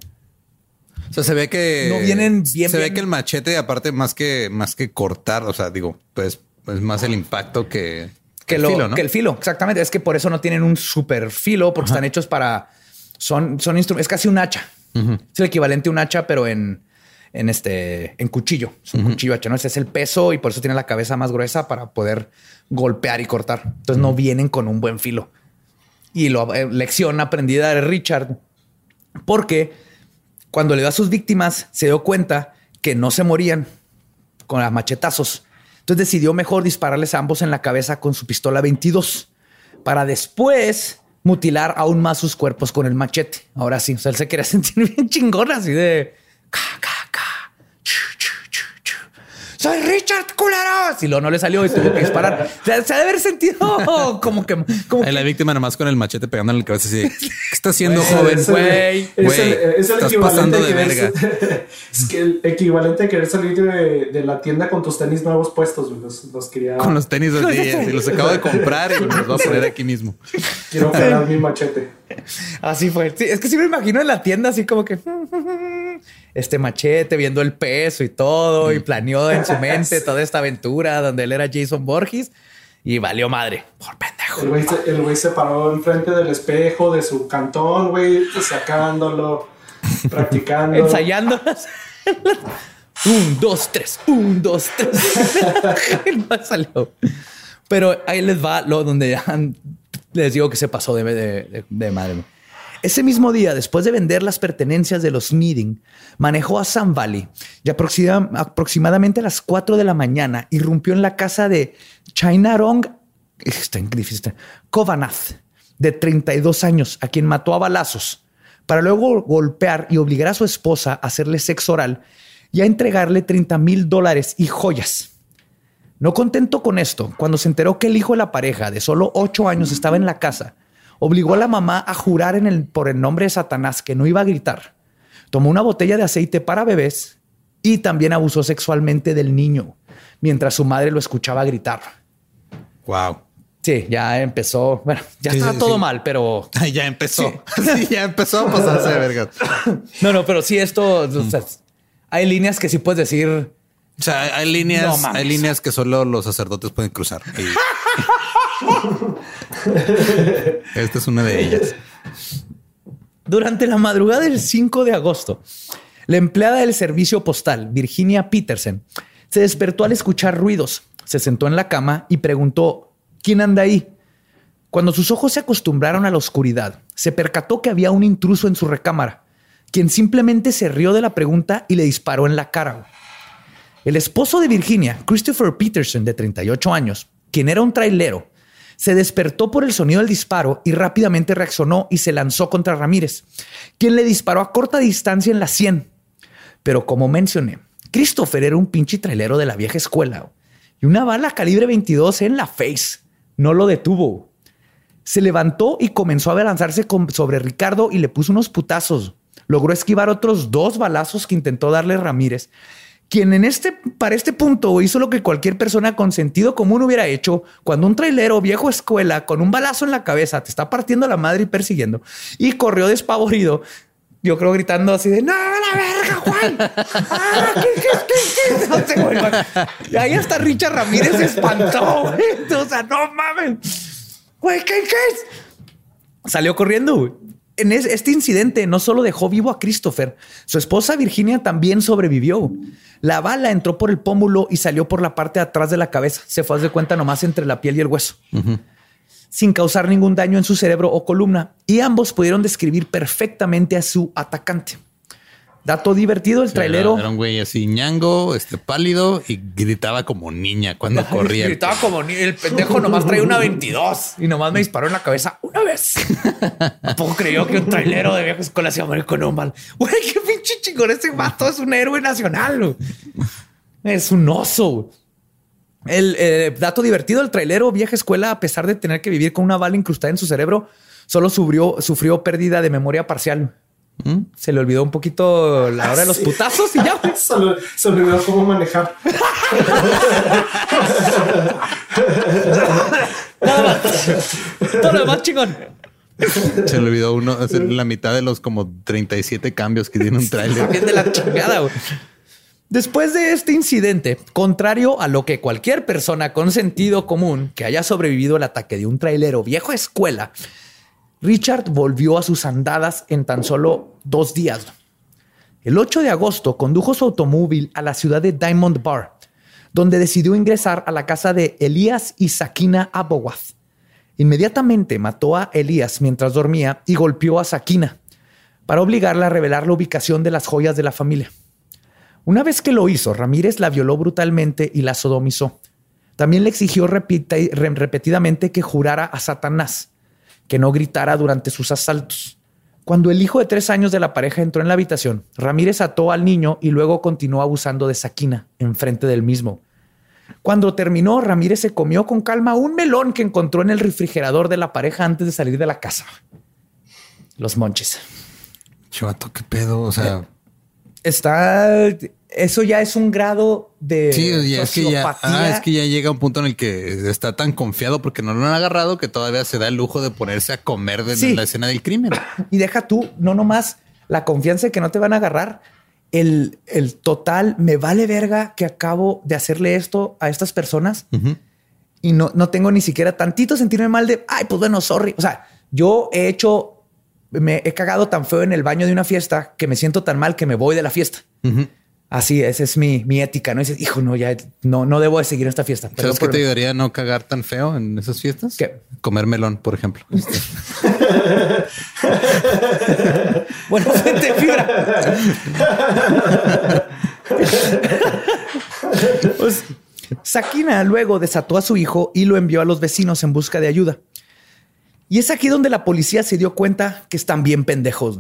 S1: O sea, se ve que
S2: No vienen bien,
S1: Se ve que el machete, aparte, más que más que cortar, o sea, digo, pues es más el impacto que,
S2: que,
S1: el
S2: lo-
S1: filo, ¿no?
S2: que el filo, exactamente. Es que por eso no tienen un super filo, porque están hechos para. Son, son instrumentos. Es casi un hacha. Es el equivalente a un hacha, pero en, en este en cuchillo. Es un cuchillo hacha. ¿no? Ese es el peso y por eso tiene la cabeza más gruesa para poder golpear y cortar. Entonces no vienen con un buen filo. Y lo, eh, lección aprendida de Richard, porque cuando le dio a sus víctimas, se dio cuenta que no se morían con las machetazos. Entonces decidió mejor dispararles a ambos en la cabeza con su pistola 22 para después mutilar aún más sus cuerpos con el machete. Ahora sí, o sea, él se quería sentir bien chingón así de ca, ca, Soy Richard culeros y luego no le salió y tuvo que disparar. O sea, se ha de haber sentido como que, como
S1: la víctima nomás con el machete pegándole en la cabeza así. de, ¿Qué está haciendo, joven?
S3: Es el-
S2: güey,
S3: es el,
S1: güey,
S3: es el
S1: estás
S3: equivalente
S1: pasando
S3: de
S1: de
S3: querer- es que el equivalente a querer salir de, de la tienda con tus tenis nuevos puestos, güey. Los, los quería.
S1: Con los tenis así, así, los acabo de comprar y los voy a poner aquí mismo.
S3: Quiero operar mi machete.
S2: Así fue. Sí, es que sí me imagino en la tienda así como que este machete viendo el peso y todo y planeó en su mente toda esta aventura donde él era Jason Borges y valió madre por
S3: El
S2: pendejo.
S3: el güey se paró enfrente del espejo de su cantón, güey, sacándolo, practicando.
S2: Ensayándolas. un, dos, tres, un, dos, tres. No salió. Pero ahí les va lo donde ya les digo que se pasó de, madre. Ese mismo día, después de vender las pertenencias de los Needing, manejó a Sun Valley y aproxima- aproximadamente a las 4 de la mañana irrumpió en la casa de Chainarong está- Kovanath, de 32 años, a quien mató a balazos, para luego golpear y obligar a su esposa a hacerle sexo oral y a entregarle 30 mil dólares y joyas. No contento con esto, cuando se enteró que el hijo de la pareja de solo 8 años estaba en la casa, obligó a la mamá a jurar en el, por el nombre de Satanás que no iba a gritar. Tomó una botella de aceite para bebés y también abusó sexualmente del niño, mientras su madre lo escuchaba gritar.
S1: Wow.
S2: Sí, ya empezó. Bueno, ya
S1: Sí, sí,
S2: todo
S1: sí.
S2: mal, pero
S1: Ya empezó. Sí, ya empezó a pasarse de vergas.
S2: no, no, pero sí, esto o sea, hay líneas que sí puedes decir.
S1: O sea, hay- líneas,
S2: No
S1: hay líneas que solo los sacerdotes pueden cruzar. Y- Esta es una de ellas.
S2: Durante la madrugada del 5 de agosto, la empleada del servicio postal, Virginia Peterson, Se despertó al escuchar ruidos, se sentó en la cama y preguntó, ¿quién anda ahí? Cuando sus ojos se acostumbraron a la oscuridad, se percató que había un intruso en su recámara, quien simplemente se rió de la pregunta y le disparó en la cara. El esposo de Virginia, Christopher Peterson, de 38 años, quien era un trailero, se despertó por el sonido del disparo y rápidamente reaccionó y se lanzó contra Ramírez, quien le disparó a corta distancia en la sien. Pero como mencioné, Christopher era un pinche trailero de la vieja escuela y una bala calibre 22 en la face no lo detuvo. Se levantó y comenzó a lanzarse sobre Ricardo y le puso unos putazos. Logró esquivar otros dos balazos que intentó darle Ramírez quien en este, para este punto hizo lo que cualquier persona con sentido común hubiera hecho cuando un trailero viejo escuela con un balazo en la cabeza te está partiendo la madre y persiguiendo y corrió despavorido. Yo creo gritando así de no, la verga, Juan. Ah, ¿qué, qué, qué, qué? Y ahí hasta Richard Ramírez se espantó. O sea, no mames. Güey, ¿qué, qué? Salió corriendo. Güey. En este incidente no solo dejó vivo a Christopher, su esposa Virginia también sobrevivió. La bala entró por el pómulo y salió por la parte de atrás de la cabeza. Se fue de cuenta nomás entre la piel y el hueso, sin causar ningún daño en su cerebro o columna. Y ambos pudieron describir perfectamente a su atacante. Dato divertido, el trailero.
S1: Era, un güey así ñango, este pálido y gritaba como niña cuando corría.
S2: gritaba como niña. El pendejo nomás traía una 22 y nomás me disparó en la cabeza una vez. Tampoco creyó que un trailero de vieja escuela se iba a morir con un mal. Güey, qué pinche chingón. Ese vato es un héroe nacional. Es un oso. El eh, dato divertido, el trailero vieja escuela, a pesar de tener que vivir con una bala incrustada en su cerebro, solo sufrió, sufrió pérdida de memoria parcial. Se le olvidó un poquito la hora de los putazos y ya.
S3: se, se olvidó cómo manejar.
S2: Nada más. Todo lo demás chingón.
S1: Se le olvidó uno, hacer la mitad de los como 37 cambios que tiene un trailer.
S2: También de la chingada. Güey. Después de este incidente, contrario a lo que cualquier persona con sentido común que haya sobrevivido al ataque de un trailero viejo escuela Richard volvió a sus andadas en tan solo dos días. El 8 de agosto condujo su automóvil a la ciudad de Diamond Bar, donde decidió ingresar a la casa de Elías y Sakina Abowath. Inmediatamente mató a Elías mientras dormía y golpeó a Sakina para obligarla a revelar la ubicación de las joyas de la familia. Una vez que lo hizo, Ramírez la violó brutalmente y la sodomizó. También le exigió repetidamente que jurara a Satanás que no gritara durante sus asaltos. Cuando el hijo de tres años de la pareja entró en la habitación, Ramírez ató al niño y luego continuó abusando de Sakina enfrente del mismo. Cuando terminó, Ramírez se comió con calma un melón que encontró en el refrigerador de la pareja antes de salir de la casa. Los monches.
S1: Chato, qué pedo. O sea,
S2: está eso ya es un grado de
S1: sí, es que ya, ah, es que ya llega un punto en el que está tan confiado porque no lo han agarrado que todavía se da el lujo de ponerse a comer de la escena del crimen.
S2: Y deja tú, no nomás la confianza de que no te van a agarrar, el, el total me vale verga que acabo de hacerle esto a estas personas y no, no tengo ni siquiera tantito sentirme mal de, ay, pues bueno, sorry. O sea, yo he hecho, me he cagado tan feo en el baño de una fiesta que me siento tan mal que me voy de la fiesta. Así, esa es mi, mi ética, ¿no? dices, hijo, no, ya no, no debo de seguir esta fiesta.
S1: ¿Sabes qué te ayudaría a no cagar tan feo en esas fiestas?
S2: ¿Qué?
S1: Comer melón, por ejemplo.
S2: bueno, fuente fibra. pues, Sakina luego desató a su hijo y lo envió a los vecinos en busca de ayuda. Y es aquí donde la policía se dio cuenta que están bien pendejos.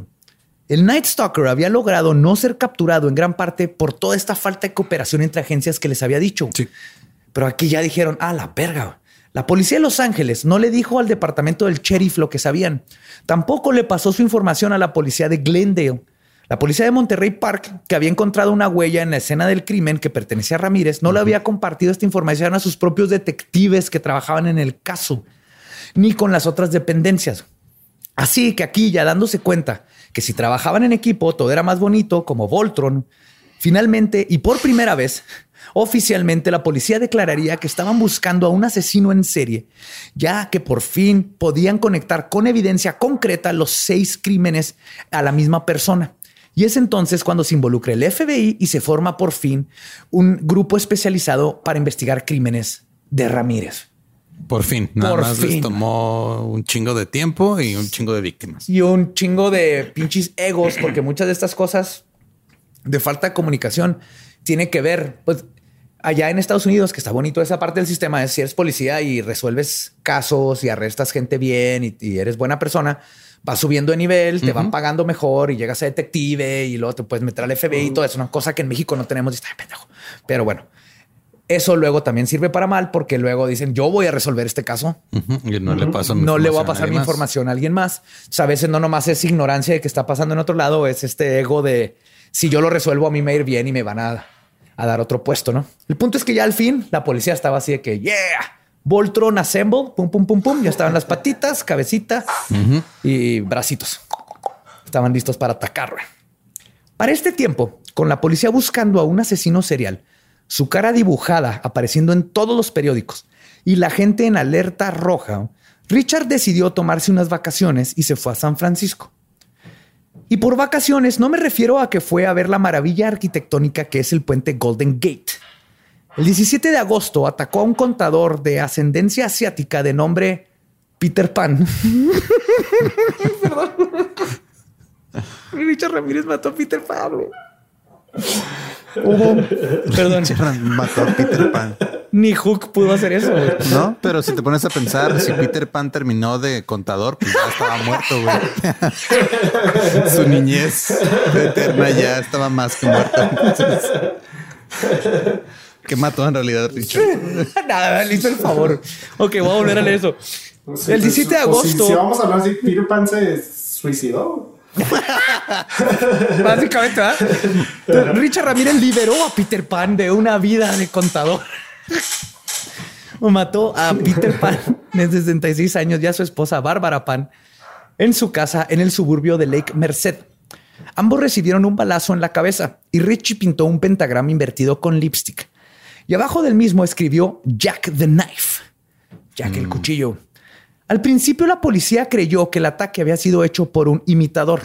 S2: El Night Stalker había logrado no ser capturado en gran parte por toda esta falta de cooperación entre agencias que les había dicho.
S1: Sí.
S2: Pero aquí ya dijeron, ah, la perga. La policía de Los Ángeles no le dijo al departamento del sheriff lo que sabían. Tampoco le pasó su información a la policía de Glendale. La policía de Monterrey Park, que había encontrado una huella en la escena del crimen que pertenecía a Ramírez, no le había compartido esta información a sus propios detectives que trabajaban en el caso, ni con las otras dependencias. Así que aquí, ya dándose cuenta que si trabajaban en equipo todo era más bonito, como Voltron. Finalmente, y por primera vez, oficialmente la policía declararía que estaban buscando a un asesino en serie, ya que por fin podían conectar con evidencia concreta los seis crímenes a la misma persona, Y es entonces cuando se involucra el FBI y se forma por fin un grupo especializado para investigar crímenes de Ramírez.
S1: Por fin, nada
S2: Por
S1: más les
S2: fin.
S1: tomó un chingo de tiempo y un chingo de víctimas.
S2: y un chingo de pinches egos, porque muchas de estas cosas de falta de comunicación tiene que ver, pues allá en Estados Unidos, que está bonito esa parte del sistema, es si eres policía y resuelves casos y arrestas gente bien y, y eres buena persona, vas subiendo de nivel, te van pagando mejor y llegas a detective y luego te puedes meter al FBI y todo eso, una cosa que en México no tenemos y está de pendejo. Pero bueno, eso luego también sirve para mal porque luego dicen yo voy a resolver este caso
S1: Y no le paso
S2: no le voy a
S1: información
S2: pasar mi
S1: más.
S2: información a alguien más. O sea, a veces no nomás es ignorancia de que está pasando en otro lado, es este ego de si yo lo resuelvo a mí me va a ir bien y me van a, a dar otro puesto, ¿no? El punto es que ya al fin la policía estaba así de que, yeah, Voltron Assemble, pum, pum, pum, pum, ya estaban las patitas, cabecita y bracitos. Estaban listos para atacar. Para este tiempo, con la policía buscando a un asesino serial, su cara dibujada apareciendo en todos los periódicos y la gente en alerta roja, Richard decidió tomarse unas vacaciones y se fue a San Francisco. Y por vacaciones no me refiero a que fue a ver la maravilla arquitectónica que es el puente Golden Gate. El 17 de agosto atacó a un contador de ascendencia asiática de nombre Peter Pan. Perdón. Richard Ramírez mató a Peter Pan. Hubo, perdón,
S1: Mató a Peter Pan.
S2: ni Hook pudo hacer eso. güey.
S1: No, pero si te pones a pensar, si Peter Pan terminó de contador, pues ya estaba muerto, güey. Su niñez eterna ya estaba más que muerta. Entonces, ¿Qué mató en realidad Richard?
S2: Nada, le hizo el favor. Ok, voy a volver a leer eso.
S3: Pues,
S2: El 17 de
S3: pues, si-
S2: agosto.
S3: Si, vamos a hablar así, Peter Pan se suicidó.
S2: Básicamente, ¿verdad? Richard Ramírez liberó a Peter Pan de una vida de contador. Mató a Peter Pan de 66 años y a su esposa Bárbara Pan en su casa en el suburbio de Lake Merced. Ambos recibieron un balazo en la cabeza y Richie pintó un pentagrama invertido con lipstick. Y abajo del mismo escribió Jack the Knife, Jack el cuchillo. Al principio la policía creyó que el ataque había sido hecho por un imitador.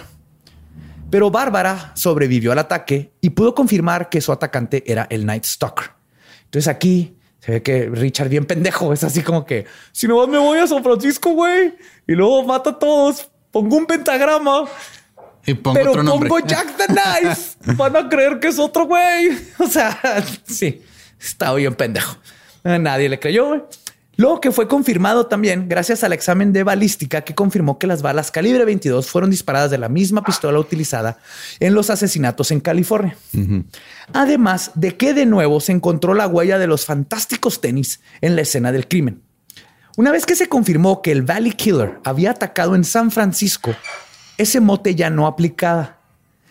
S2: Pero Bárbara sobrevivió al ataque y pudo confirmar que su atacante era el Night Stalker. Entonces aquí se ve que Richard bien pendejo es así como que si no me voy a San Francisco, güey, y luego mato a todos, pongo un pentagrama,
S1: Y pongo
S2: pero
S1: otro nombre.
S2: pongo Jack the Knife, van a creer que es otro güey. O sea, sí, estaba bien pendejo. A Nadie le creyó, güey. Lo que fue confirmado también gracias al examen de balística que confirmó que las balas calibre 22 fueron disparadas de la misma pistola utilizada en los asesinatos en California. Además de que de nuevo se encontró la huella de los fantásticos tenis en la escena del crimen. Una vez que se confirmó que el Valley Killer había atacado en San Francisco, ese mote ya no aplicaba,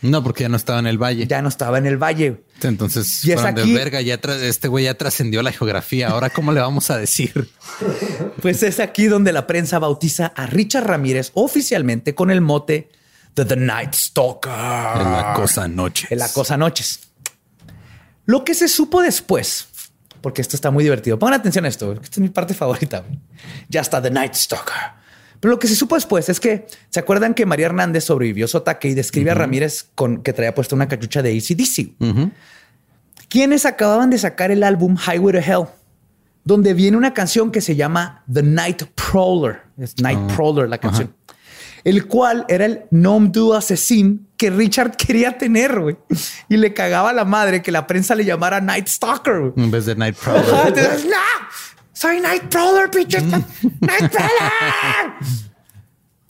S1: No, porque ya no estaba en el valle.
S2: ya no estaba en el valle.
S1: Entonces,
S2: Y es aquí-
S1: de verga, ya este güey ya trascendió la geografía. Ahora, ¿cómo le vamos a decir?
S2: Pues es aquí donde la prensa bautiza a Richard Ramírez oficialmente con el mote de The Night Stalker.
S1: En la cosa noche.
S2: En la cosa noches. Lo que se supo después, porque esto está muy divertido. Pongan atención a esto, esta es mi parte favorita. Ya está The Night Stalker. Pero lo que se supo después es que se acuerdan que María Hernández sobrevivió su ataque y describe a Ramírez con que traía puesta una cachucha de ACDC. Quienes acababan de sacar el álbum Highway to Hell, donde viene una canción que se llama The Night Prowler. Es Night Prowler la canción. El cual era el nom du asesín que Richard quería tener, güey. Y le cagaba a la madre que la prensa le llamara Night Stalker.
S1: En vez de Night Prowler.
S2: entonces, ¡No! ¡Soy Night Prowler, pinche! ¡Night Prowler!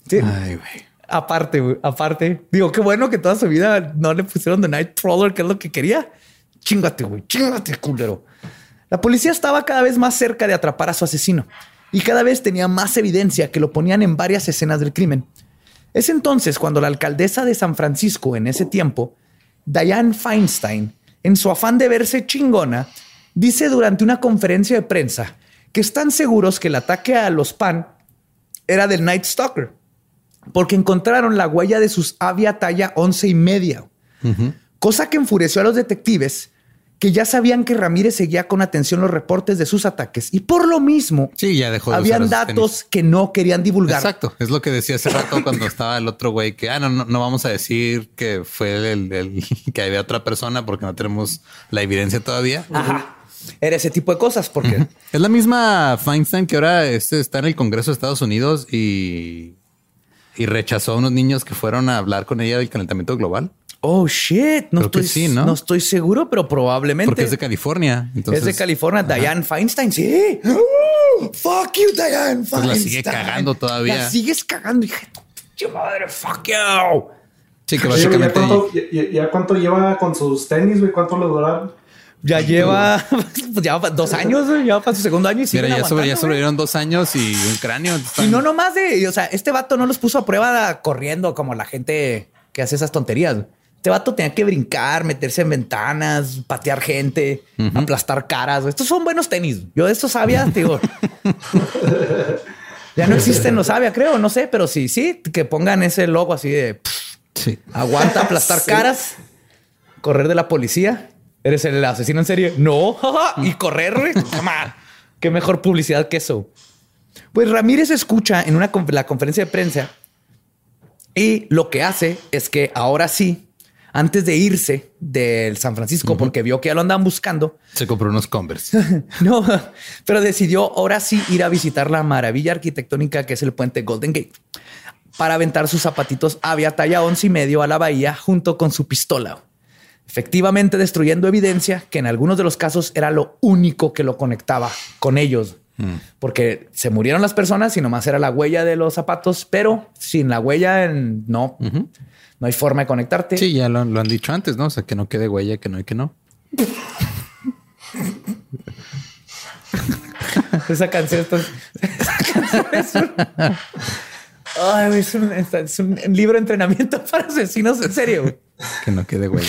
S2: Sí,
S1: Ay, güey.
S2: aparte, güey, aparte. Digo, qué bueno que toda su vida no le pusieron The Night Prowler, que es lo que quería. Chingate, güey, chingate, culero. La policía estaba cada vez más cerca de atrapar a su asesino y cada vez tenía más evidencia que lo ponían en varias escenas del crimen. Es entonces cuando la alcaldesa de San Francisco en ese tiempo, Diane Feinstein, en su afán de verse chingona, dice durante una conferencia de prensa que están seguros que el ataque a los Pan era del Night Stalker, porque encontraron la huella de sus avia talla once y media, cosa que enfureció a los detectives que ya sabían que Ramírez seguía con atención los reportes de sus ataques y por lo mismo
S1: Sí, ya dejó de
S2: habían datos que no querían divulgar.
S1: Exacto, es lo que decía hace rato cuando estaba el otro güey que, ah, no, no, no vamos a decir que fue el, el- que había otra persona porque no tenemos la evidencia todavía.
S2: Ajá. Era ese tipo de cosas porque
S1: Es la misma Feinstein que ahora este está en el Congreso de Estados Unidos y, y rechazó a unos niños que fueron a hablar con ella del calentamiento global
S2: Oh shit, no
S1: Creo
S2: estoy,
S1: sí, ¿no?
S2: estoy seguro, pero probablemente
S1: porque es de California. Entonces,
S2: es de California. Diane Feinstein, sí. ¡Oh! fuck you, Diane Feinstein.
S1: Pues la sigue cagando todavía.
S2: La sigues cagando, hija. de tu madre, fuck you.
S1: Sí, que
S3: Oye, güey, ¿ya,
S1: básicamente
S3: cuánto, ya- ya- ya cuánto lleva con sus tenis, güey? ¿Cuánto le duraron?
S2: Ya lleva, pues ya va dos años, ya para su segundo año y sigue
S1: Mira, ya, sobre, ya sobrevivieron dos años y un cráneo.
S2: Y no nomás de, o sea, este vato no los puso a prueba corriendo como la gente que hace esas tonterías. Este vato tenía que brincar, meterse en ventanas, patear gente, aplastar caras. Estos son buenos tenis. Yo de estos sabía, digo. ya no existen los sabia, creo, no sé, pero sí, sí, que pongan ese logo así de pff,
S1: Sí.
S2: aguanta aplastar caras, correr de la policía. ¿Eres el asesino en serie? No. y correr, güey. Qué mejor publicidad que eso. Pues Ramírez escucha en una la conferencia de prensa y lo que hace es que ahora sí, antes de irse del San Francisco, porque vio que ya lo andaban buscando,
S1: Se compró unos Converse.
S2: no, pero decidió ahora sí ir a visitar la maravilla arquitectónica que es el puente Golden Gate para aventar sus zapatitos avia talla once y medio a la bahía junto con su pistola. Efectivamente destruyendo evidencia que en algunos de los casos era lo único que lo conectaba con ellos. Porque se murieron las personas y nomás era la huella de los zapatos, pero sin la huella no, no hay forma de conectarte.
S1: Sí, ya lo, lo han dicho antes, ¿no? O sea, que no quede huella, que no y que no.
S2: Esa canción está- esa canción es un, Ay, es un, es un libro de entrenamiento para asesinos en serio.
S1: Que no quede huella.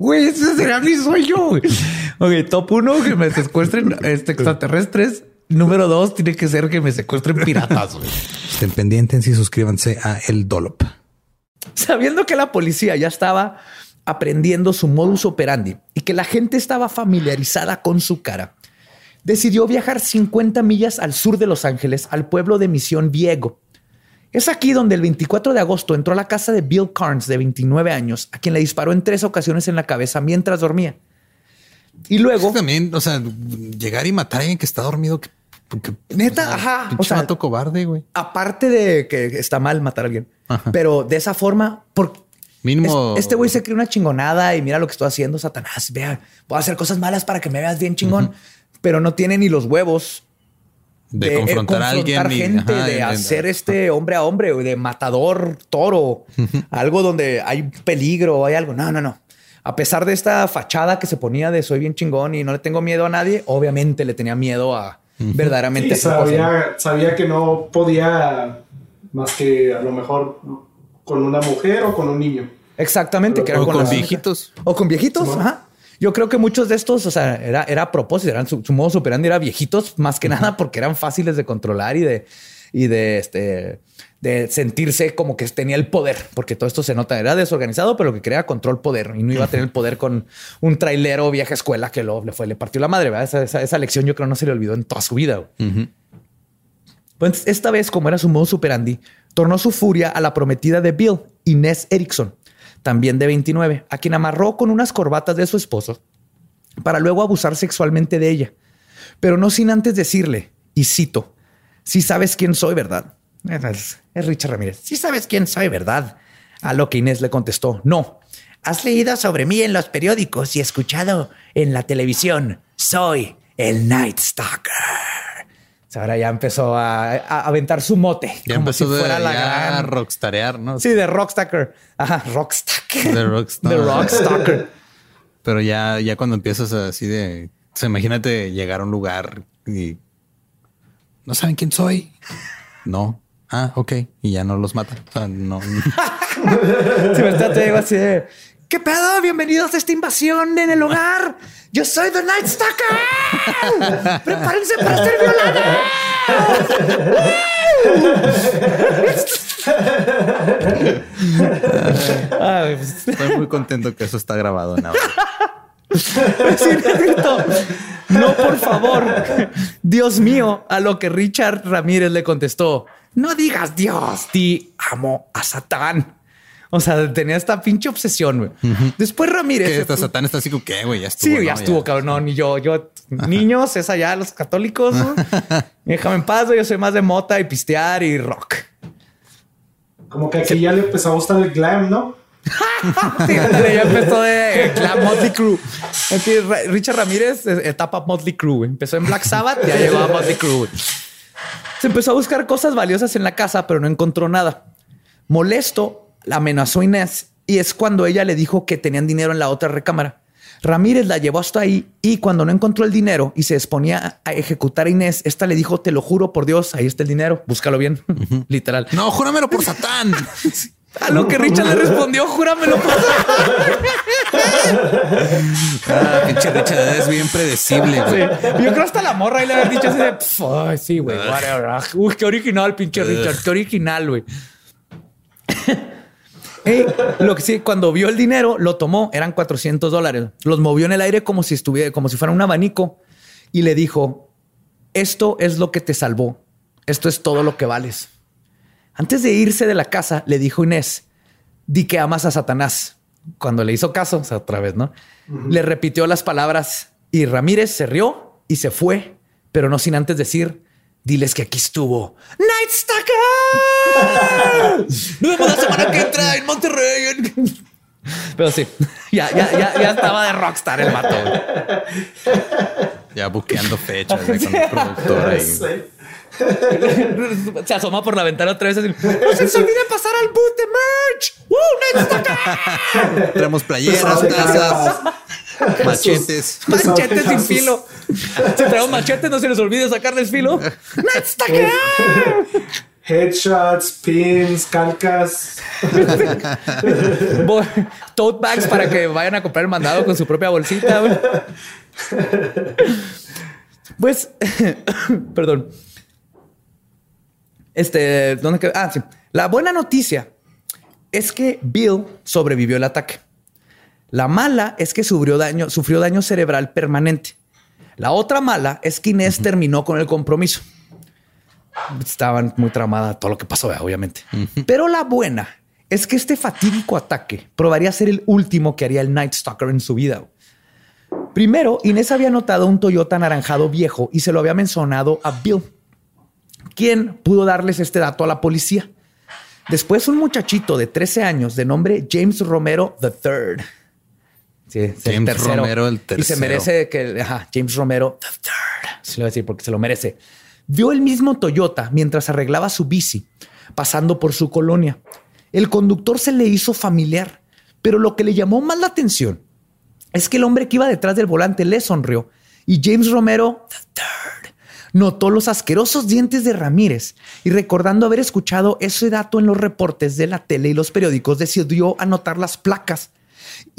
S2: Güey, ese será mi sueño. güey. Ok, top uno, que me secuestren este, extraterrestres. Número dos, tiene que ser que me secuestren piratas. güey.
S1: Estén pendientes y suscríbanse a El Dollop.
S2: Sabiendo que la policía ya estaba aprendiendo su modus operandi y que la gente estaba familiarizada con su cara, decidió viajar 50 millas al sur de Los Ángeles, al pueblo de Misión Viego. Es aquí donde el 24 de agosto entró a la casa de Bill Carnes, de 29 años, a quien le disparó en tres ocasiones en la cabeza mientras dormía. Y luego,
S1: También, o sea, llegar y matar a alguien que está dormido. Que, que-
S2: Neta,
S1: o sea,
S2: ajá, o sea-
S1: cobarde, güey.
S2: aparte de que está mal matar a alguien, pero de esa forma, porque
S1: Mínimo.
S2: Es- este güey se cree una chingonada y mira lo que estoy haciendo, Satanás. Vea, voy a hacer cosas malas para que me veas bien chingón, pero no tiene ni los huevos
S1: de,
S2: eh,
S1: confrontar a alguien. y-
S2: gente,
S1: ajá,
S2: de hacer este hombre a hombre, de matador toro, algo donde hay peligro, hay algo. No, no, no. A pesar de esta fachada que se ponía de soy bien chingón y no le tengo miedo a nadie, obviamente le tenía miedo a verdaderamente
S3: Sí, sabía, sabía que no podía más que a lo mejor con una mujer o con un niño.
S2: Exactamente, que era
S1: O con
S2: las-
S1: viejitos.
S2: O con viejitos, ajá. Yo creo que muchos de estos, o sea, era, era a propósito, eran su, su modo superandi era viejitos más que nada porque eran fáciles de controlar y de, y de, este, de sentirse como que tenía el poder, porque todo esto se nota, era desorganizado, pero lo que crea control poder y no iba a tener el poder con un trailero vieja escuela que lo, le fue, le partió la madre, ¿verdad? Esa, esa- esa lección yo creo no se le olvidó en toda su vida. Pues esta vez, como era su modo superandi, tornó su furia a la prometida de Bill, Inés Erickson, también de 29, a quien amarró con unas corbatas de su esposo para luego abusar sexualmente de ella. Pero no sin antes decirle, y cito, si sabes quién soy, ¿verdad? Es, Richard Ramírez. Si sabes quién soy, ¿verdad? A lo que Inés le contestó, no. Has leído sobre mí en los periódicos y escuchado en la televisión. Soy el Night Stalker. O sea, ahora ya empezó a, a aventar su mote.
S1: Ya
S2: como
S1: empezó
S2: si
S1: de,
S2: fuera la
S1: ya a
S2: gran-
S1: rockstarear, ¿no?
S2: Sí, de Rockstalker. Ajá, Rockstalker.
S1: De rockstar.
S2: De Rockstalker.
S1: Pero ya, ya cuando empiezas así de... o sea, imagínate llegar a un lugar y... ¿No saben quién soy? No. Ah, ok. Y ya no los matan. O sea, no...
S2: Si me está, te digo así de, ¿Qué pedo? Bienvenidos a esta invasión en el hogar. Yo soy The Night Stalker. Prepárense para ser violados. Pues,
S1: Estoy muy contento que eso está grabado en audio.
S2: sí. No, por favor. Dios mío, a lo que Richard Ramírez le contestó. No digas Dios, di amo a Satán. O sea, tenía esta pinche obsesión. güey. Después Ramírez.
S1: Esta
S2: fue-
S1: Satán está así como que, güey, ya estuvo.
S2: Sí, ya estuvo, cabrón. No, ni yo, yo, niños, es allá los católicos. ¿no? Déjame en paz, güey, yo soy más de mota y pistear y rock.
S3: Como que aquí ya le empezó a gustar el glam, ¿no?
S2: Sí, ya empezó de Clan Motley Crue. Richard Ramírez, eh, etapa Motley Crue. güey. Empezó en Black Sabbath, ya llegó a Motley Crue. güey. Se empezó a buscar cosas valiosas en la casa, pero no encontró nada. Molesto, la amenazó Inés y es cuando ella le dijo que tenían dinero en la otra recámara. Ramírez la llevó hasta ahí y cuando no encontró el dinero y se disponía a ejecutar a Inés, esta le dijo, te lo juro por Dios, ahí está el dinero, búscalo bien, literal.
S1: No, júramelo por Satán.
S2: A lo que Richard le respondió, júramelo por
S1: Ah, pinche Richard es bien predecible, güey.
S2: Sí. Yo creo hasta la morra y le había dicho así de, "Pf, ay, sí, güey, whatever. Uy, qué original, pinche Richard, qué original, güey. Lo que sí, cuando vio el dinero, lo tomó, eran 400 dólares. Los movió en el aire como si estuviera, como si fuera un abanico y le dijo, esto es lo que te salvó. Esto es todo lo que vales. Antes de irse de la casa, le dijo Inés, di que amas a Satanás. Cuando le hizo caso, o sea, otra vez, ¿no? Le repitió las palabras y Ramírez se rió y se fue, pero no sin antes decir, diles que aquí estuvo. Night Stalker. Nos vemos la semana que entra en Monterrey. Pero sí, ya, ya, ya, ya estaba de rockstar el güey.
S1: Ya buqueando fechas con el productor ahí.
S2: Se asoma por la ventana otra vez. Así, no se les olvide pasar al boot de merch. ¡Uh, Night Stalker!
S1: Traemos playeras, tazas, machetes.
S2: Machete sin filo. Si traemos machete, no se les olvide sacarles filo. ¡Night Stalker!
S3: Headshots, pins, calcas.
S2: Tote bags para que vayan a comprar el mandado con su propia bolsita. Pues, perdón. Este, ¿dónde quedó? Ah, sí. La buena noticia es que Bill sobrevivió el ataque. La mala es que sufrió daño, sufrió daño cerebral permanente. La otra mala es que Inés terminó con el compromiso. Estaban muy traumada todo lo que pasó, obviamente. Pero la buena es que este fatídico ataque probaría ser el último que haría el Night Stalker en su vida. Primero, Inés había notado un Toyota anaranjado viejo y se lo había mencionado a Bill, quien pudo darles este dato a la policía. Después, un muchachito de 13 años de nombre James Romero III. Sí, es el
S1: James Romero el
S2: Y se
S1: tercero.
S2: merece que ajá, James Romero. Sí, lo voy a decir porque se lo merece. Vio el mismo Toyota mientras arreglaba su bici, pasando por su colonia. El conductor se le hizo familiar, pero lo que le llamó más la atención es que el hombre que iba detrás del volante le sonrió y James Romero III notó los asquerosos dientes de Ramírez y recordando haber escuchado ese dato en los reportes de la tele y los periódicos decidió anotar las placas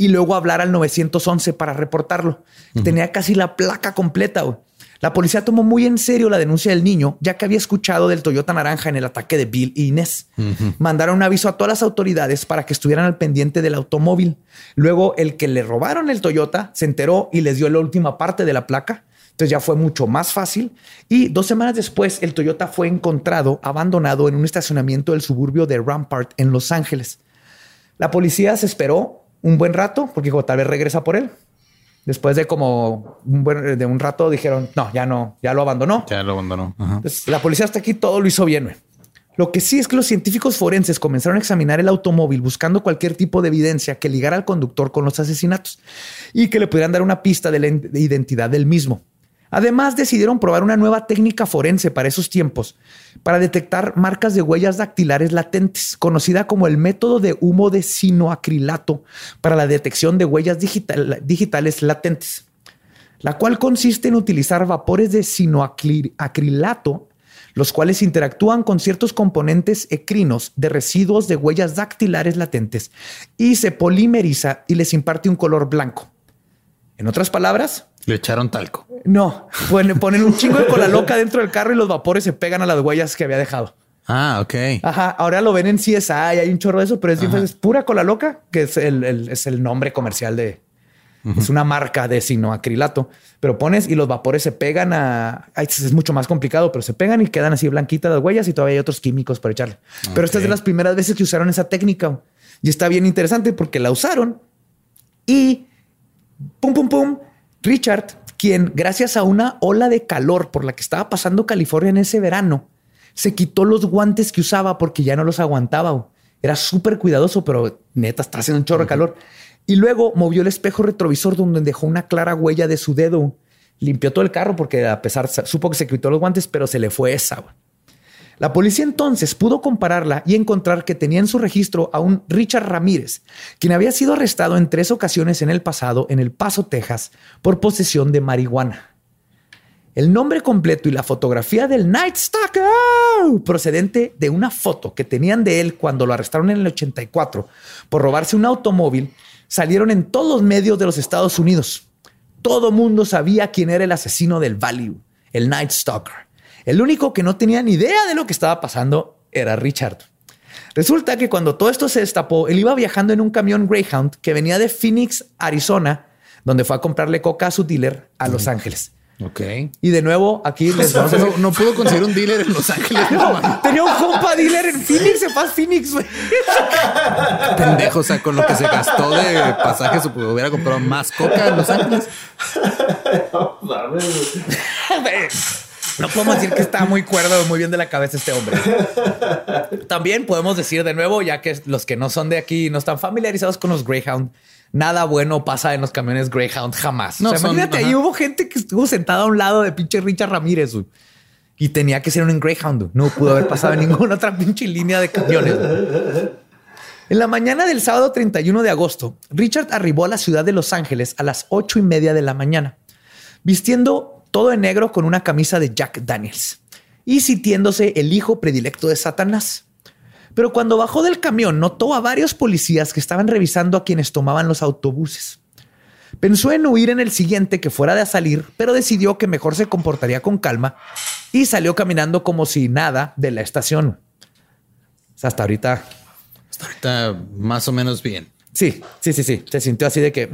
S2: y luego hablar al 911 para reportarlo. Tenía casi la placa completa. güey. La policía tomó muy en serio la denuncia del niño, ya que había escuchado del Toyota naranja en el ataque de Bill y Inés. Mandaron un aviso a todas las autoridades para que estuvieran al pendiente del automóvil. Luego, el que le robaron el Toyota se enteró y les dio la última parte de la placa. Entonces ya fue mucho más fácil. Y dos semanas después, el Toyota fue encontrado abandonado en un estacionamiento del suburbio de Rampart en Los Ángeles. La policía se esperó un buen rato porque dijo, tal vez regresa por él. Después de como un buen, de un rato dijeron, no, ya no, ya lo abandonó.
S1: Ya lo abandonó. Ajá.
S2: Entonces, la policía hasta aquí todo lo hizo bien. Lo que sí es que los científicos forenses comenzaron a examinar el automóvil buscando cualquier tipo de evidencia que ligara al conductor con los asesinatos y que le pudieran dar una pista de la identidad del mismo. Además, decidieron probar una nueva técnica forense para esos tiempos, para detectar marcas de huellas dactilares latentes, conocida como el método de humo de sinoacrilato para la detección de huellas digital- digitales latentes, la cual consiste en utilizar vapores de sinoacrilato, los cuales interactúan con ciertos componentes ecrinos de residuos de huellas dactilares latentes y se polimeriza y les imparte un color blanco. En otras palabras,
S1: Le echaron talco.
S2: no, ponen, ponen un chingo de cola loca dentro del carro y los vapores se pegan a las huellas que había dejado.
S1: Ah, ok.
S2: Ajá, ahora lo ven en CSI, hay un chorro de eso, pero es, es pura cola loca, que es el, el- es el nombre comercial de... Es una marca de sinoacrilato, pero pones y los vapores se pegan a... ay, Es mucho más complicado, pero se pegan y quedan así blanquitas las huellas y todavía hay otros químicos para echarle. Pero esta es de las primeras veces que usaron esa técnica y está bien interesante porque la usaron y pum, pum, pum, Richard, quien gracias a una ola de calor por la que estaba pasando California en ese verano, se quitó los guantes que usaba porque ya no los aguantaba. Era súper cuidadoso, pero neta está haciendo un chorro de calor. Y luego movió el espejo retrovisor donde dejó una clara huella de su dedo. Limpió todo el carro porque a pesar, supo que se quitó los guantes, pero se le fue esa. La policía entonces pudo compararla y encontrar que tenía en su registro a un Richard Ramírez, quien había sido arrestado en tres ocasiones en el pasado en El Paso, Texas, por posesión de marihuana. El nombre completo y la fotografía del Night Stalker, procedente de una foto que tenían de él cuando lo arrestaron en el 84 por robarse un automóvil, salieron en todos los medios de los Estados Unidos. Todo mundo sabía quién era el asesino del Value, el Night Stalker. El único que no tenía ni idea de lo que estaba pasando era Richard. Resulta que cuando todo esto se destapó, él iba viajando en un camión Greyhound que venía de Phoenix, Arizona, donde fue a comprarle coca a su dealer a Los Ángeles.
S1: Ok.
S2: Y de nuevo, aquí les vamos a
S1: No, no pudo conseguir un dealer en Los Ángeles. No.
S2: Tenía un compa dealer en Phoenix, se fue a Phoenix, güey.
S1: pendejo. O sea, con lo que se gastó de pasaje, se hubiera comprado más coca en Los Ángeles.
S2: No podemos decir que está muy cuerdo, muy bien de la cabeza este hombre. También podemos decir de nuevo, ya que los que no son de aquí no están familiarizados con los Greyhound, nada bueno pasa en los camiones Greyhound jamás.
S1: No,
S2: o sea,
S1: son-
S2: imagínate,
S1: ajá.
S2: ahí hubo gente que estuvo sentada a un lado de pinche Richard Ramírez güey, y tenía que ser un Greyhound. No pudo haber pasado en ninguna otra pinche línea de camiones. güey. En la mañana del sábado 31 de agosto, Richard arribó a la ciudad de Los Ángeles a las ocho y media de la mañana, vistiendo todo en negro con una camisa de Jack Daniels y sintiéndose el hijo predilecto de Satanás. Pero cuando bajó del camión, notó a varios policías que estaban revisando a quienes tomaban los autobuses. Pensó en huir en el siguiente que fuera de a salir, pero decidió que mejor se comportaría con calma y salió caminando como si nada de la estación. Hasta ahorita
S1: Hasta ahorita más o menos bien.
S2: Sí, sí, sí, sí. Se sintió así de que.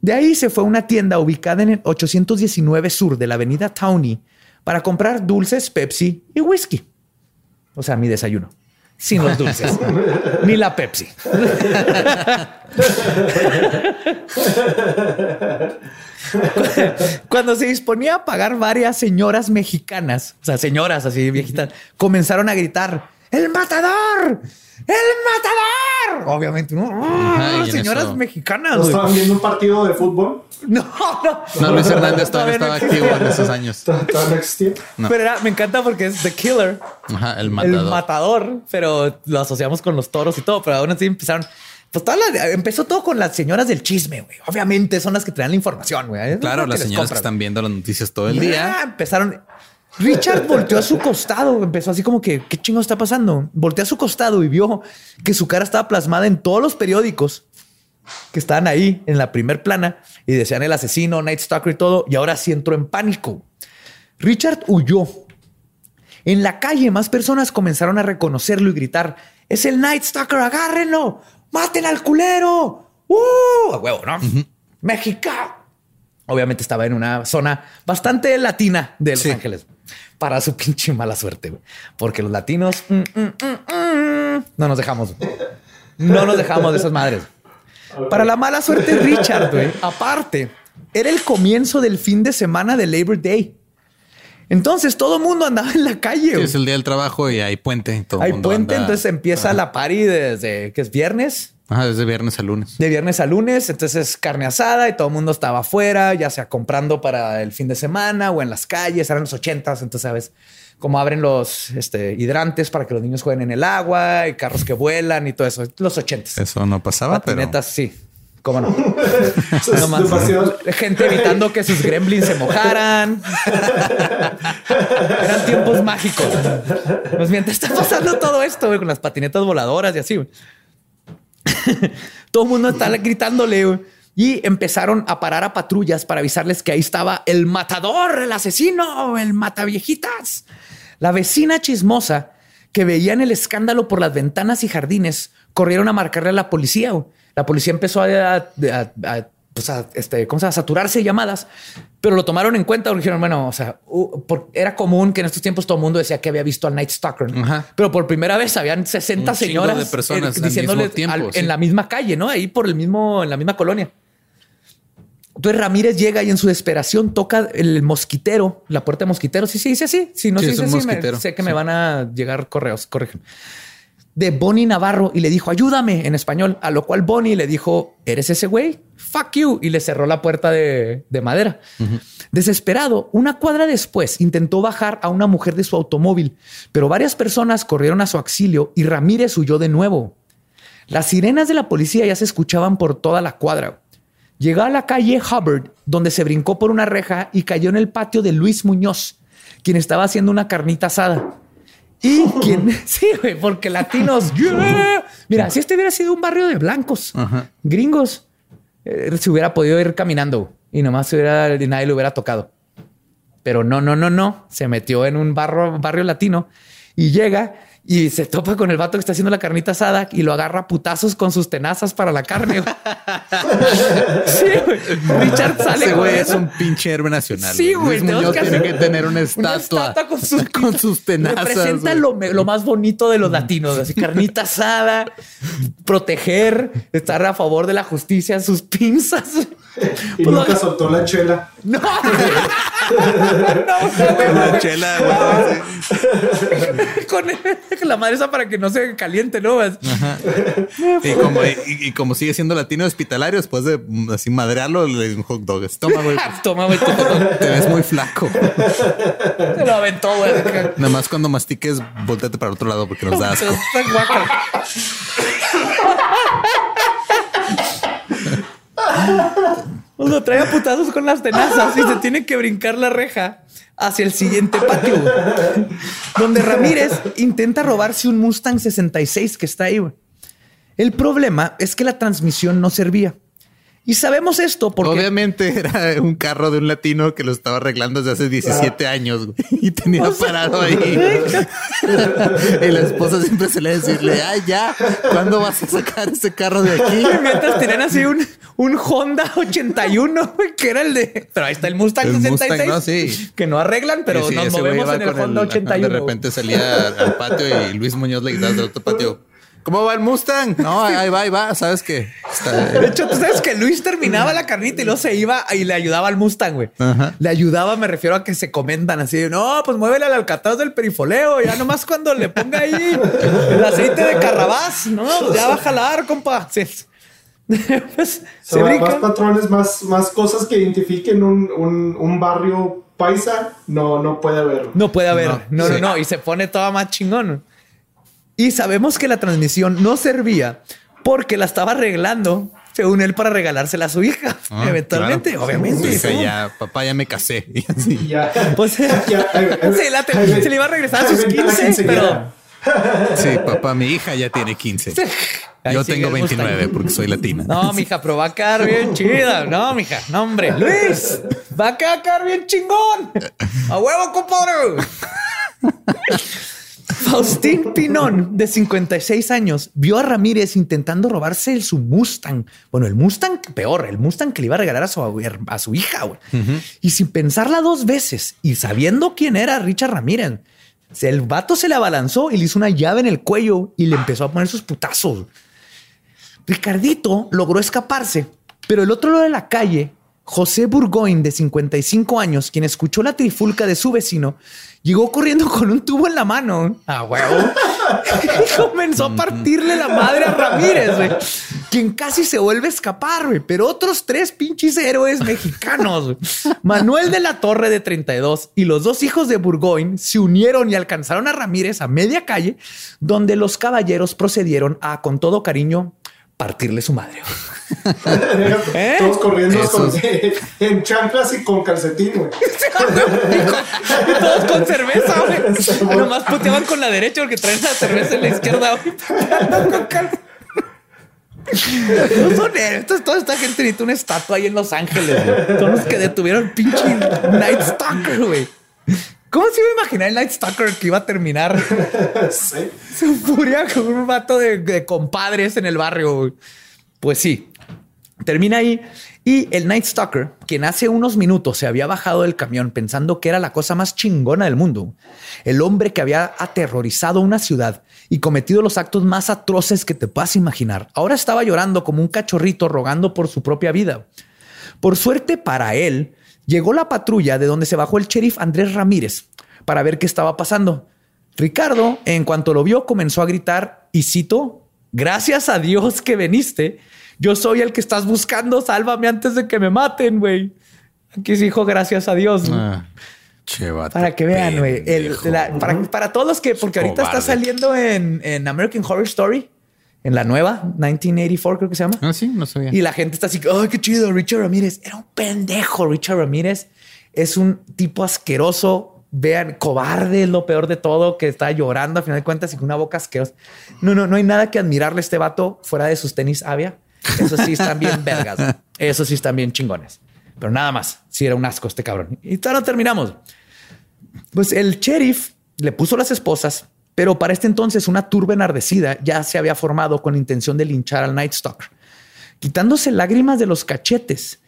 S2: De ahí se fue a una tienda ubicada en el 819 sur de la avenida Townie para comprar dulces, Pepsi y whisky. O sea, mi desayuno. Sin los dulces. Ni la Pepsi. Cuando se disponía a pagar varias señoras mexicanas, o sea, señoras así viejitas, comenzaron a gritar: ¡El matador! ¡El matador! Obviamente, ¿no?
S1: Ajá, en
S2: señoras
S1: eso-
S2: mexicanas.
S3: ¿No estaban viendo un partido de fútbol?
S2: No, no.
S1: No, Luis Hernández todavía estaba activo en esos años.
S3: ¿Todavía no existía?
S1: No.
S2: Pero era- me encanta porque es The Killer,
S1: Ajá, el
S2: el
S1: matador.
S2: matador, pero lo asociamos con los toros y todo. Pero aún así empezaron. Pues toda la- empezó todo con las señoras del chisme, güey. Obviamente son las que traen la información, güey.
S1: Claro, las señoras que están viendo las noticias todo el
S2: Ya,
S1: día.
S2: empezaron. Richard volteó a su costado, empezó así como que, ¿qué chingo está pasando? Volteó a su costado y vio que su cara estaba plasmada en todos los periódicos que estaban ahí en la primer plana y decían el asesino, Night Stalker y todo. Y ahora sí entró en pánico. Richard huyó. En la calle, más personas comenzaron a reconocerlo y gritar: Es el Night Stalker, agárrenlo, maten al culero. ¡Uh! A huevo, ¿no? México. Obviamente estaba en una zona bastante latina de Los
S1: Sí.
S2: Ángeles. Para su pinche mala suerte, güey. Porque los latinos mm, mm, mm, no nos dejamos. güey. No nos dejamos de esas madres. Para la mala suerte, Richard, güey, aparte, era el comienzo del fin de semana de Labor Day. Entonces todo el mundo andaba en la calle.
S1: Sí, es el día del trabajo y hay puente. todo
S2: Hay
S1: mundo
S2: puente,
S1: anda-
S2: entonces empieza la party desde que es viernes,
S1: Ajá, desde viernes a lunes.
S2: de viernes a lunes, entonces carne asada y todo el mundo estaba afuera, ya sea comprando para el fin de semana o en las calles, eran los ochentas, entonces sabes cómo abren los este, hidrantes para que los niños jueguen en el agua y carros que vuelan y todo eso, los ochentas.
S1: Eso no pasaba, pero
S2: Patinetas, sí. ¿Cómo no?
S3: Es demasiado-
S2: gente evitando que sus gremlins se mojaran. Eran tiempos mágicos. Pues mientras está pasando todo esto, güey, con las patinetas voladoras y así, güey. todo el mundo está gritándole. Y empezaron a parar a patrullas para avisarles que ahí estaba el matador, el asesino, el mataviejitas. La vecina chismosa que veían el escándalo por las ventanas y jardines corrieron a marcarle a la policía. La policía empezó a, pues a, este, ¿cómo se llama? saturarse de llamadas, pero lo tomaron en cuenta. porque Dijeron, bueno, o sea, uh, por- era común que en estos tiempos todo el mundo decía que había visto al Night Stalker,
S1: Ajá.
S2: pero por primera vez habían 60
S1: Un
S2: señoras
S1: de personas al
S2: diciéndole
S1: tiempo,
S2: al-
S1: sí.
S2: en la misma calle, no ahí por el mismo, en la misma colonia. Entonces Ramírez llega y en su desesperación toca el mosquitero, la puerta de mosquitero. Sí, sí, dice así. Si no
S1: Sí,
S2: se
S1: es
S2: dice
S1: un
S2: así, me- sé que me
S1: sí.
S2: van a llegar correos, corrigen. De Bonnie Navarro y le dijo, ayúdame en español. A lo cual Bonnie le dijo, ¿eres ese güey? Fuck you. Y le cerró la puerta de, de madera. Desesperado, una cuadra después intentó bajar a una mujer de su automóvil, pero varias personas corrieron a su auxilio y Ramírez huyó de nuevo. Las sirenas de la policía ya se escuchaban por toda la cuadra. Llegó a la calle Hubbard, donde se brincó por una reja y cayó en el patio de Luis Muñoz, quien estaba haciendo una carnita asada. Y quien, sí, güey, porque latinos, yeah. mira, si este hubiera sido un barrio de blancos,
S1: Ajá.
S2: gringos, eh, se hubiera podido ir caminando y nomás hubiera, nadie lo hubiera tocado. Pero no, no, no, no. Se metió en un barrio, barrio latino y llega y se topa con el vato que está haciendo la carnita asada y lo agarra a putazos con sus tenazas para la carne. güey. sí, güey. Richard sale
S1: Ese güey es un pinche héroe nacional.
S2: Sí, güey,
S1: Luis
S2: tenemos
S1: Muñoz
S2: que
S1: tiene que tener una
S2: una
S1: estatua,
S2: con sus,
S1: con sus tenazas.
S2: Representa lo, más bonito de los latinos, así carnita asada, proteger, estar a favor de la justicia, sus pinzas.
S3: Y
S2: Pues
S3: nunca
S2: lo-
S3: soltó la chela.
S2: No, no, güey,
S1: La chela, güey.
S2: con, con la madre esa para que no se caliente, ¿no?
S1: Y como, y, y como sigue siendo latino hospitalario, después de mm, así madrearlo, le un hot dog. Toma, güey.
S2: Toma, güey,
S1: Te ves muy flaco.
S2: se lo aventó, güey.
S1: Nada más cuando mastiques, volteate para otro lado porque nos da asco.
S2: Lo trae a putazos con las tenazas y se tiene que brincar la reja hacia el siguiente patio, donde Ramírez intenta robarse un Mustang 66 que está ahí. El problema es que la transmisión no servía. Y sabemos esto porque
S1: Obviamente era un carro de un latino que lo estaba arreglando desde hace 17 años güey, y tenía parado ahí. y la esposa siempre se le decirle, ay, ya, ¿cuándo vas a sacar ese carro de aquí?
S2: mientras tenían así un, un Honda 81, güey, que era el de. Pero ahí está el Mustang
S1: El
S2: 66.
S1: Mustang, ¿no? Sí.
S2: Que no arreglan, pero
S1: sí,
S2: nos movemos en el Honda
S1: ajá,
S2: 81.
S1: De repente salía al patio y Luis Muñoz le gritaba del otro patio. ¿Cómo va el Mustang? No, ahí va, ahí va. Sabes que
S2: De hecho, tú sabes que Luis terminaba la carnita y luego se iba y le ayudaba al Mustang, güey.
S1: Ajá.
S2: Le ayudaba, me refiero a que se comentan así. No, pues muévele al alcatraz del perifoleo. Ya nomás cuando le ponga ahí el aceite de carrabás, no, pues ya va a jalar, compa. Sí. Pues, se
S3: más patrones, más, más cosas que identifiquen un, un, un barrio paisa, no, no puede haber.
S2: No puede haber.
S1: No,
S2: No, no, no. Y se pone toda más chingón. Y sabemos que la transmisión no servía porque la estaba arreglando, según él, para regalársela a su hija.
S1: Ah,
S2: Eventualmente,
S1: claro.
S2: obviamente.
S1: Dice,
S2: ¿no?
S1: ya, papá, ya me casé. Y así.
S3: Y ya.
S2: Pues
S3: Ya,
S2: la te-
S3: ahí-
S2: se le iba a regresar a sus
S3: vente la
S2: 15,
S3: quinceañera.
S2: pero
S1: Sí, papá, mi hija ya tiene 15.
S2: Ahí
S1: Yo tengo
S2: el Mustang.
S1: 29 porque soy latina.
S2: No, mija, pero va a quedar bien chida. No, mija, no, hombre. Luis, va a quedar bien chingón. A huevo, compadre. Faustín Pinón, de 56 años, vio a Ramírez intentando robarse el- su Mustang. Bueno, el Mustang peor, el Mustang que le iba a regalar a su, a su hija. Y sin pensarla dos veces y sabiendo quién era Richard Ramírez, el vato se le abalanzó y le hizo una llave en el cuello y le empezó a poner sus putazos. Ricardito logró escaparse, pero el otro lado de la calle, José Burgoyne, de 55 años, quien escuchó la trifulca de su vecino, llegó corriendo con un tubo en la mano. A huevo. y comenzó a partirle la madre a Ramírez, güey. Quien casi se vuelve a escapar, güey. Pero otros tres pinches héroes mexicanos, güey. Manuel de la Torre, de 32, y los dos hijos de Burgoyne se unieron y alcanzaron a Ramírez a media calle, donde los caballeros procedieron a, con todo cariño, partirle su madre. ¿Eh?
S3: Todos corriendo con- en chanclas y con calcetín, güey.
S2: Y todos con cerveza, güey. Nomás puteaban con la derecha porque traen la cerveza en la izquierda. No son héroes. Entonces, toda esta gente necesita una estatua ahí en Los Ángeles. güey. Son los que detuvieron pinche Night Stalker, güey. ¿Cómo se iba a imaginar el Night Stalker que iba a terminar
S3: Sí.
S2: su furia con un vato de, de compadres en el barrio. Pues sí, termina ahí. Y el Night Stalker, quien hace unos minutos se había bajado del camión pensando que era la cosa más chingona del mundo, el hombre que había aterrorizado una ciudad y cometido los actos más atroces que te puedas imaginar, ahora estaba llorando como un cachorrito rogando por su propia vida. Por suerte para él, llegó la patrulla de donde se bajó el sheriff Andrés Ramírez para ver qué estaba pasando. Ricardo, en cuanto lo vio, comenzó a gritar y cito, gracias a Dios que viniste. Yo soy el que estás buscando. Sálvame antes de que me maten, güey. Aquí se dijo gracias a Dios.
S1: Ah,
S2: Para que vean, güey. Para, para todos los que, porque ahorita está saliendo en, en American Horror Story, en la nueva, 1984 creo que se llama.
S1: Ah, sí, no sabía.
S2: Y la gente está así, ay, qué chido, Richard Ramírez. Era un pendejo, Richard Ramírez. Es un tipo asqueroso. Vean, cobarde es lo peor de todo, que está llorando a final de cuentas y con una boca asquerosa. No, no, no hay nada que admirarle a este vato fuera de sus tenis avia. Eso sí están bien vergas. Eso sí están bien chingones. Pero nada más, sí era un asco este cabrón. Y todavía no terminamos. Pues el sheriff le puso las esposas, pero para este entonces una turba enardecida ya se había formado con intención de linchar al Night Stalker. Quitándose lágrimas de los cachetes,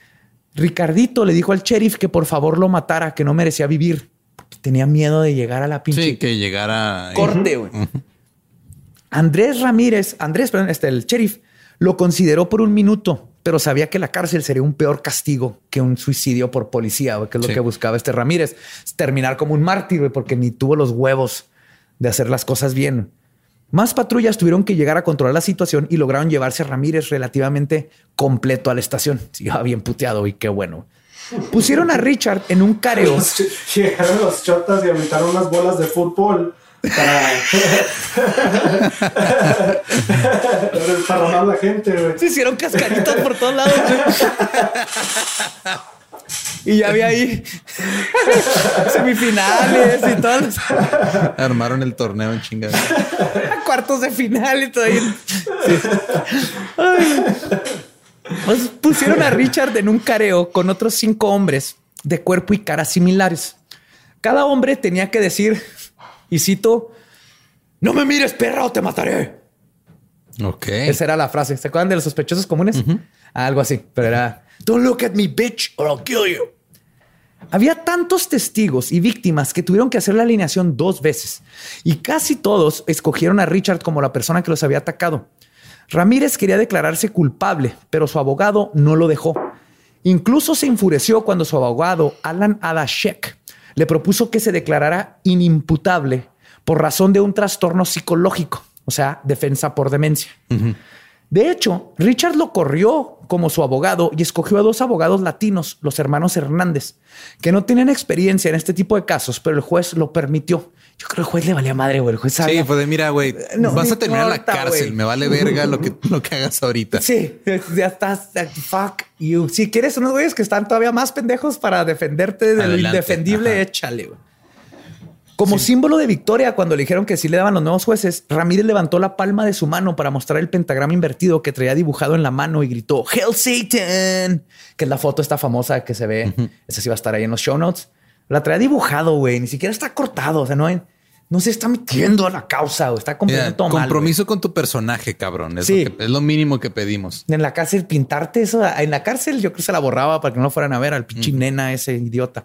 S2: Ricardito le dijo al sheriff que por favor lo matara, que no merecía vivir. porque Tenía miedo de llegar a la pinche
S1: Sí, que llegara.
S2: corte. güey. Andrés Ramírez, Andrés, perdón, este, el sheriff, lo consideró por un minuto, pero sabía que la cárcel sería un peor castigo que un suicidio por policía, que es lo
S1: Sí.
S2: que buscaba este Ramírez. Terminar como un mártir, porque ni tuvo los huevos de hacer las cosas bien. Más patrullas tuvieron que llegar a controlar la situación y lograron llevarse a Ramírez relativamente completo a la estación. Sí, bien puteado y qué bueno. Pusieron a Richard en un careo.
S3: Llegaron los chotas y aventaron unas bolas de fútbol para. para la gente.
S2: Se hicieron cascaritas por todos lados. Y ya había ahí semifinales y todos los
S1: Armaron el torneo en chingada.
S2: cuartos de final y todo ahí. Sí. Ay. Pues pusieron a Richard en un careo con otros cinco hombres de cuerpo y cara similares. Cada hombre tenía que decir, y cito, no me mires, perra, o te mataré.
S1: Ok.
S2: Esa era la frase. ¿Se acuerdan de los sospechosos comunes? Algo así, pero era Don't look at me, bitch, or I'll kill you. Había tantos testigos y víctimas que tuvieron que hacer la alineación dos veces y casi todos escogieron a Richard como la persona que los había atacado. Ramírez quería declararse culpable, pero su abogado no lo dejó. Incluso se enfureció cuando su abogado, Alan Adashek, le propuso que se declarara inimputable por razón de un trastorno psicológico, o sea, defensa por demencia. De hecho, Richard lo corrió como su abogado y escogió a dos abogados latinos, los hermanos Hernández, que no tenían experiencia en este tipo de casos, pero el juez lo permitió. Yo creo que el juez le valía madre, güey. El juez
S1: Sí,
S2: sabía.
S1: pues de mira, güey,
S2: No
S1: vas a terminar en la cárcel. Me vale verga lo que, lo que hagas ahorita.
S2: Sí, ya estás. Fuck you. Si quieres unos güeyes que están todavía más pendejos para defenderte de lo indefendible,
S1: ajá.
S2: échale. güey. Como símbolo de victoria, cuando le dijeron que sí le daban los nuevos jueces, Ramírez levantó la palma de su mano para mostrar el pentagrama invertido que traía dibujado en la mano y gritó Hail Satan, que es la foto esta famosa que se ve. Esa sí va a estar ahí en los show notes. La traía dibujado, güey. Ni siquiera está cortado. O sea, no, hay- no se está metiendo a la causa. güey. Está completamente mal, güey.
S1: compromiso con tu personaje, cabrón. Es,
S2: Sí.
S1: lo que- es lo mínimo que pedimos.
S2: En la cárcel, pintarte eso. En la cárcel, yo creo que se la borraba para que no lo fueran a ver al pinche nena, ese idiota.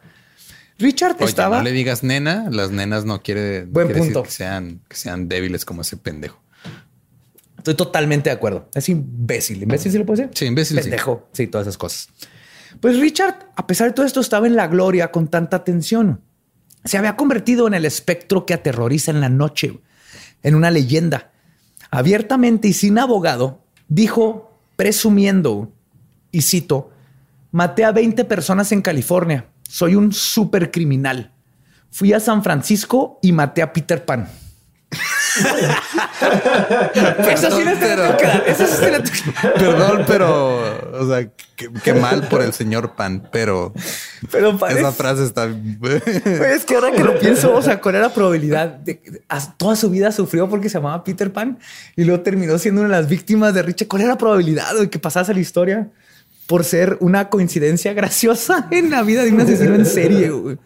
S2: Richard
S1: Oye,
S2: estaba.
S1: no le digas nena, las nenas no quiere, no
S2: Buen
S1: quiere decir que sean, que sean débiles como ese pendejo.
S2: Estoy totalmente de acuerdo. Es imbécil. ¿Imbécil sí lo puedo decir?
S1: Sí, imbécil, sí.
S2: Pendejo. Sí. todas esas cosas. Pues Richard, a pesar de todo esto, estaba en la gloria con tanta atención. Se había convertido en el espectro que aterroriza en la noche, en una leyenda. Abiertamente y sin abogado, dijo, presumiendo, y cito, maté a 20 personas en California. Soy un supercriminal. Fui a San Francisco y maté a Peter Pan. Eso sí dar. Eso sí
S1: Perdón, pero, o sea, qué, mal por el señor Pan, pero
S2: Pero parece...
S1: esa frase está.
S2: Güey, Es que ahora que lo pienso, o sea, ¿cuál era la probabilidad de toda su vida sufrió porque se llamaba Peter Pan y luego terminó siendo una de las víctimas de Richard? ¿Cuál era la probabilidad de que pasase la historia por ser una coincidencia graciosa en la vida de un asesino en serie? güey?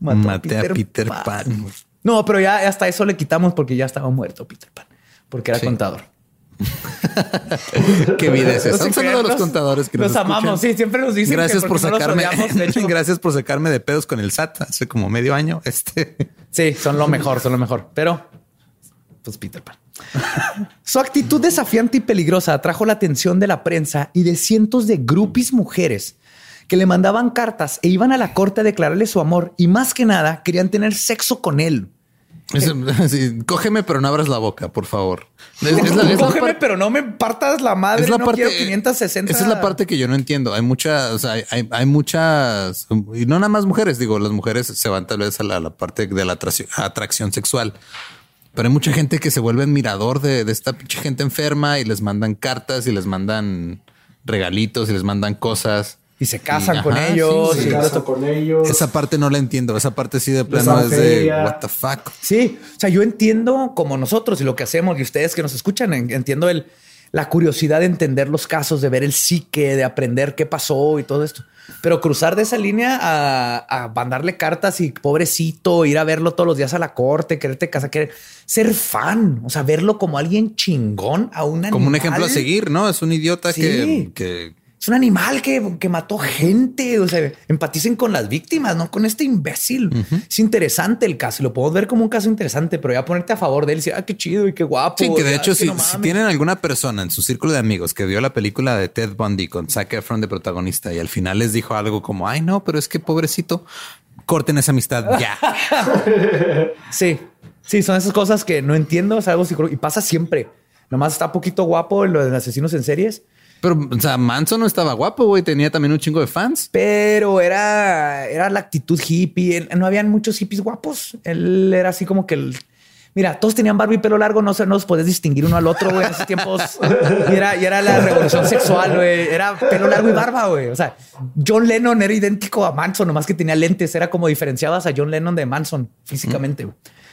S2: Mató
S1: Maté a Peter Pan.
S2: No, pero ya hasta eso le quitamos porque ya estaba muerto Peter Pan, porque era
S1: Sí.
S2: contador.
S1: Qué vida es esa. Un saludo a los contadores que nos,
S2: nos amamos. Sí, siempre nos dicen que
S1: Gracias por
S2: porque no
S1: sacarme.
S2: odiamos, de hecho.
S1: Gracias por sacarme de pedos con el SAT hace como medio año. Este.
S2: Sí, son lo mejor, son lo mejor. Pero, pues Peter Pan. Su actitud desafiante y peligrosa atrajo la atención de la prensa y de cientos de groupies mujeres que le mandaban cartas e iban a la corte a declararle su amor y más que nada querían tener sexo con él.
S1: Es- sí, cógeme, pero no abras la boca, por favor. Es, es la, es la
S2: Cógeme, pero no me partas la madre.
S1: es la
S2: no
S1: parte.
S2: quiero 560.
S1: Esa es la parte que yo no entiendo. Hay muchas, o sea, hay, hay- hay muchas, y no nada más mujeres. Digo, las mujeres se van tal vez a la, la parte de la atracción, atracción sexual. Pero hay mucha gente que se vuelve admirador de, de esta pinche gente enferma y les mandan cartas y les mandan regalitos y les mandan cosas.
S2: Y se casan
S1: Y,
S2: con
S1: ajá,
S2: ellos.
S1: sí,
S3: Se
S2: y-
S3: casa con ellos.
S1: Esa parte no la entiendo. Esa parte sí de plano es de what the fuck.
S2: Sí, o sea, yo entiendo como nosotros y lo que hacemos y ustedes que nos escuchan, en- entiendo el, la curiosidad de entender los casos, de ver el psique, de aprender qué pasó y todo esto. Pero cruzar de esa línea a, a mandarle cartas y pobrecito, ir a verlo todos los días a la corte, quererte casar, querer ser fan, o sea, verlo como alguien chingón a un
S1: Como un ejemplo a seguir, ¿no? Es un idiota
S2: Sí.
S1: que, que
S2: Es un animal que, que mató gente. O sea, empaticen con las víctimas, no con este imbécil. Es interesante el caso y lo podemos ver como un caso interesante, pero ya ponerte a favor de él y decir, ah, qué chido y qué guapo.
S1: Sí, que de hecho, si,
S2: no
S1: si
S2: mames.
S1: tienen alguna persona en su círculo de amigos que vio la película de Ted Bundy con Zac Efron de protagonista y al final les dijo algo como, ay, no, pero es que pobrecito, corten esa amistad ya.
S2: Sí, sí, son esas cosas que no entiendo. Es algo psicológico y pasa siempre. Nomás está poquito guapo en lo de asesinos en series,
S1: Pero, o sea, Manson no estaba guapo, güey. Tenía también un chingo de fans.
S2: pero era, era la actitud hippie. No habían muchos hippies guapos. Él era así como que el. Mira, todos tenían barba y pelo largo, no se nos podés distinguir uno al otro, güey. En esos tiempos y era, y era la revolución sexual, güey. Era pelo largo y barba, güey. O sea, John Lennon era idéntico a Manson, nomás que tenía lentes. Era como diferenciabas a John Lennon de Manson físicamente.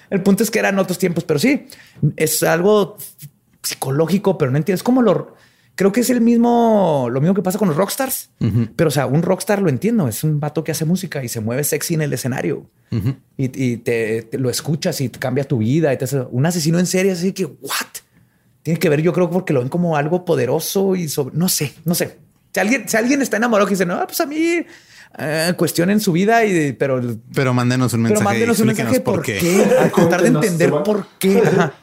S2: El punto es que eran otros tiempos, pero sí, es algo psicológico, pero no entiendes cómo lo. Creo que es el mismo, lo mismo que pasa con los rockstars. Pero, o sea, un rockstar lo entiendo. Es un vato que hace música y se mueve sexy en el escenario y, y te, te lo escuchas y te cambia tu vida. Y te hace- un asesino en serie, así que, what? Tiene que ver, yo creo, porque lo ven como algo poderoso y sobre, no sé, no sé. Si alguien, si alguien está enamorado y dice, no, pues a mí eh, cuestionen su vida, y, pero,
S1: Pero mándenos un
S2: pero
S1: mensaje. y
S2: mándenos un mensaje por qué. A tratar de entender por qué. Ajá.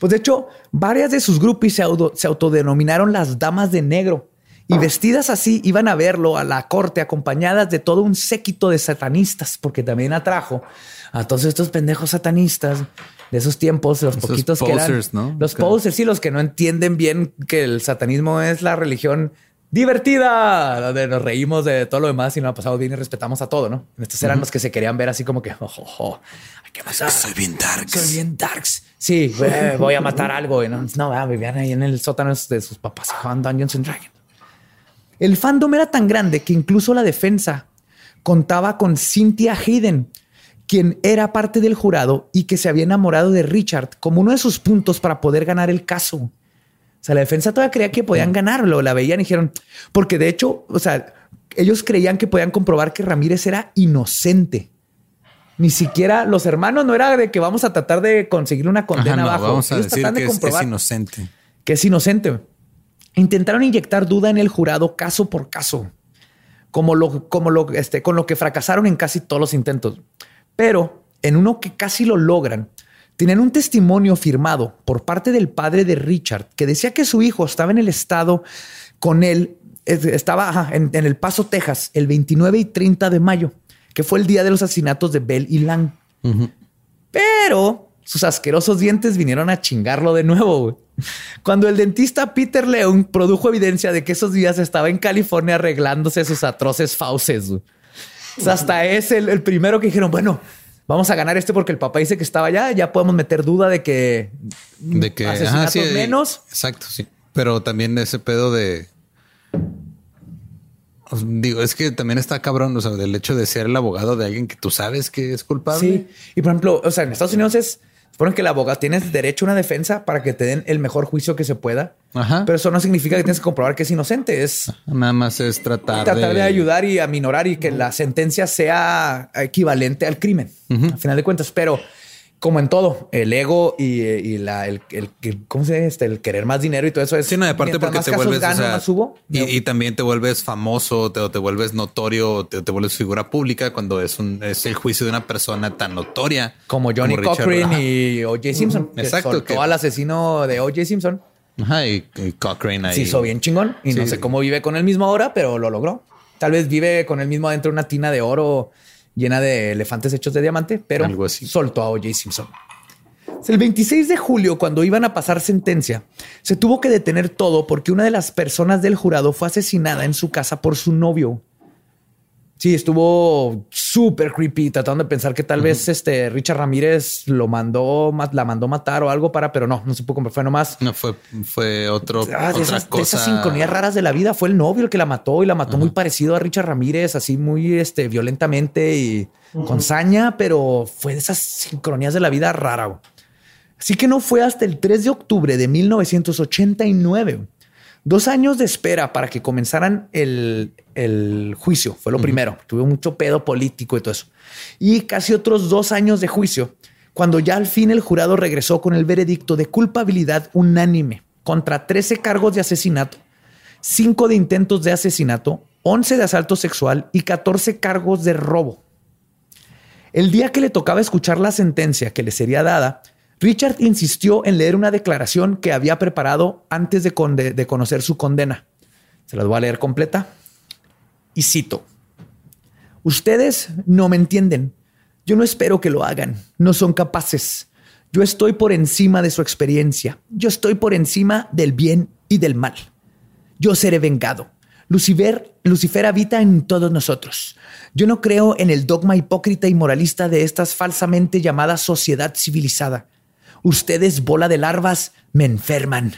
S2: Pues de hecho, varias de sus groupies se, auto- se autodenominaron las damas de negro y vestidas así iban a verlo a la corte acompañadas de todo un séquito de satanistas, porque también atrajo a todos estos pendejos satanistas de esos tiempos, los
S1: Esos
S2: poquitos que eran
S1: ¿no?
S2: los
S1: Claro.
S2: posers, sí, los que no entienden bien que el satanismo es la religión divertida, donde nos reímos de todo lo demás y nos ha pasado bien y respetamos a todo, ¿no? Estos eran los que se querían ver así como que, ojo, ojo, hay que matar.
S1: Soy bien dark.
S2: Soy bien darks. Sí, güey, voy a matar algo. Y no, no, vivían ahí en el sótano de sus papás y jugaban Dungeons and Dragons. El fandom era tan grande que incluso la defensa contaba con Cynthia Hayden, quien era parte del jurado y que se había enamorado de Richard como uno de sus puntos para poder ganar el caso. O sea, la defensa todavía creía que podían ganarlo, la veían y dijeron, porque de hecho, o sea, ellos creían que podían comprobar que Ramírez era inocente. Ni siquiera los hermanos no era de que vamos a tratar de conseguir una
S1: Ajá,
S2: condena
S1: no,
S2: abajo.
S1: vamos a
S2: Ellos
S1: decir
S2: tratan de
S1: que es, inocente.
S2: que es inocente. Intentaron inyectar duda en el jurado caso por caso, como lo, como lo, este, con lo que fracasaron en casi todos los intentos. Pero en uno que casi lo logran, tenían un testimonio firmado por parte del padre de Richard que decía que su hijo estaba en el estado con él es- estaba ajá, en, en El Paso, Texas, el 29 y 30 de mayo, que fue el día de los asesinatos de Bell y Lang. Pero sus asquerosos dientes vinieron a chingarlo de nuevo. Cuando el dentista Peter Leung produjo evidencia de que esos días estaba en California arreglándose sus atroces fauces. güey. O sea, hasta es el, el primero que dijeron, bueno, vamos a ganar este porque el papá dice que estaba allá, ya podemos meter duda de que
S1: De que ajá,
S2: asesinatos
S1: sí,
S2: menos.
S1: Exacto, sí. Pero también ese pedo de. Os Digo, es que también está cabrón, o sea, del hecho de ser el abogado de alguien que tú sabes que es culpable.
S2: Sí. Y por ejemplo, o sea, en Estados Unidos es, suponen que el abogado tienes derecho a una defensa para que te den el mejor juicio que se pueda.
S1: Ajá.
S2: Pero eso no significa que tienes que comprobar que es inocente. Es
S1: Nada más es tratar,
S2: tratar de ayudar y aminorar y que la sentencia sea equivalente al crimen, al final de cuentas. Pero como en todo, el ego y, y la, el, el- ¿cómo se dice? Este, el querer más dinero y todo eso es.
S1: Sí, no, aparte porque
S2: más
S1: te vuelves, o
S2: gano,
S1: sea,
S2: más subo.
S1: y, y también te vuelves famoso, te, te vuelves notorio, te, te vuelves figura pública cuando es un es el juicio de una persona tan notoria
S2: como Johnny
S1: Richard-
S2: Cochran y O.J. Simpson. que
S1: Exacto, que-
S2: al asesino de O.J. Simpson.
S1: Ajá, y, y Cochrane ahí.
S2: Se hizo bien chingón y no sé cómo vive con él mismo ahora, pero lo logró. Tal vez vive con él mismo adentro de una tina de oro llena de elefantes hechos de diamante, pero
S1: Algo así.
S2: soltó a O.J. Simpson. El 26 de julio, cuando iban a pasar sentencia, se tuvo que detener todo porque una de las personas del jurado fue asesinada en su casa por su novio. Sí, estuvo súper creepy, tratando de pensar que tal vez este Richard Ramírez lo mandó, ma- la mandó matar o algo para, pero no, no supo cómo fue nomás.
S1: No fue, fue otro,
S2: Ah, de,
S1: otra
S2: esas, de esas sincronías raras de la vida. Fue el novio el que la mató y la mató muy parecido a Richard Ramírez, así muy este, violentamente y con saña, pero fue de esas sincronías de la vida rara. güey. Así que no fue hasta el 3 de octubre de 1989. Dos años de espera para que comenzaran el, el juicio. Fue lo primero. Tuve mucho pedo político y todo eso. Y casi otros dos años de juicio, cuando ya al fin el jurado regresó con el veredicto de culpabilidad unánime contra 13 cargos de asesinato, 5 de intentos de asesinato, 11 de asalto sexual y 14 cargos de robo. El día que le tocaba escuchar la sentencia que le sería dada, Richard insistió en leer una declaración que había preparado antes de, de conocer su condena. Se las voy a leer completa. Y cito. Ustedes no me entienden. Yo no espero que lo hagan. No son capaces. Yo estoy por encima de su experiencia. Yo estoy por encima del bien y del mal. Yo seré vengado. Lucifer, Lucifer habita en todos nosotros. Yo no creo en el dogma hipócrita y moralista de estas falsamente llamadas sociedad civilizada. Ustedes, bola de larvas, me enferman.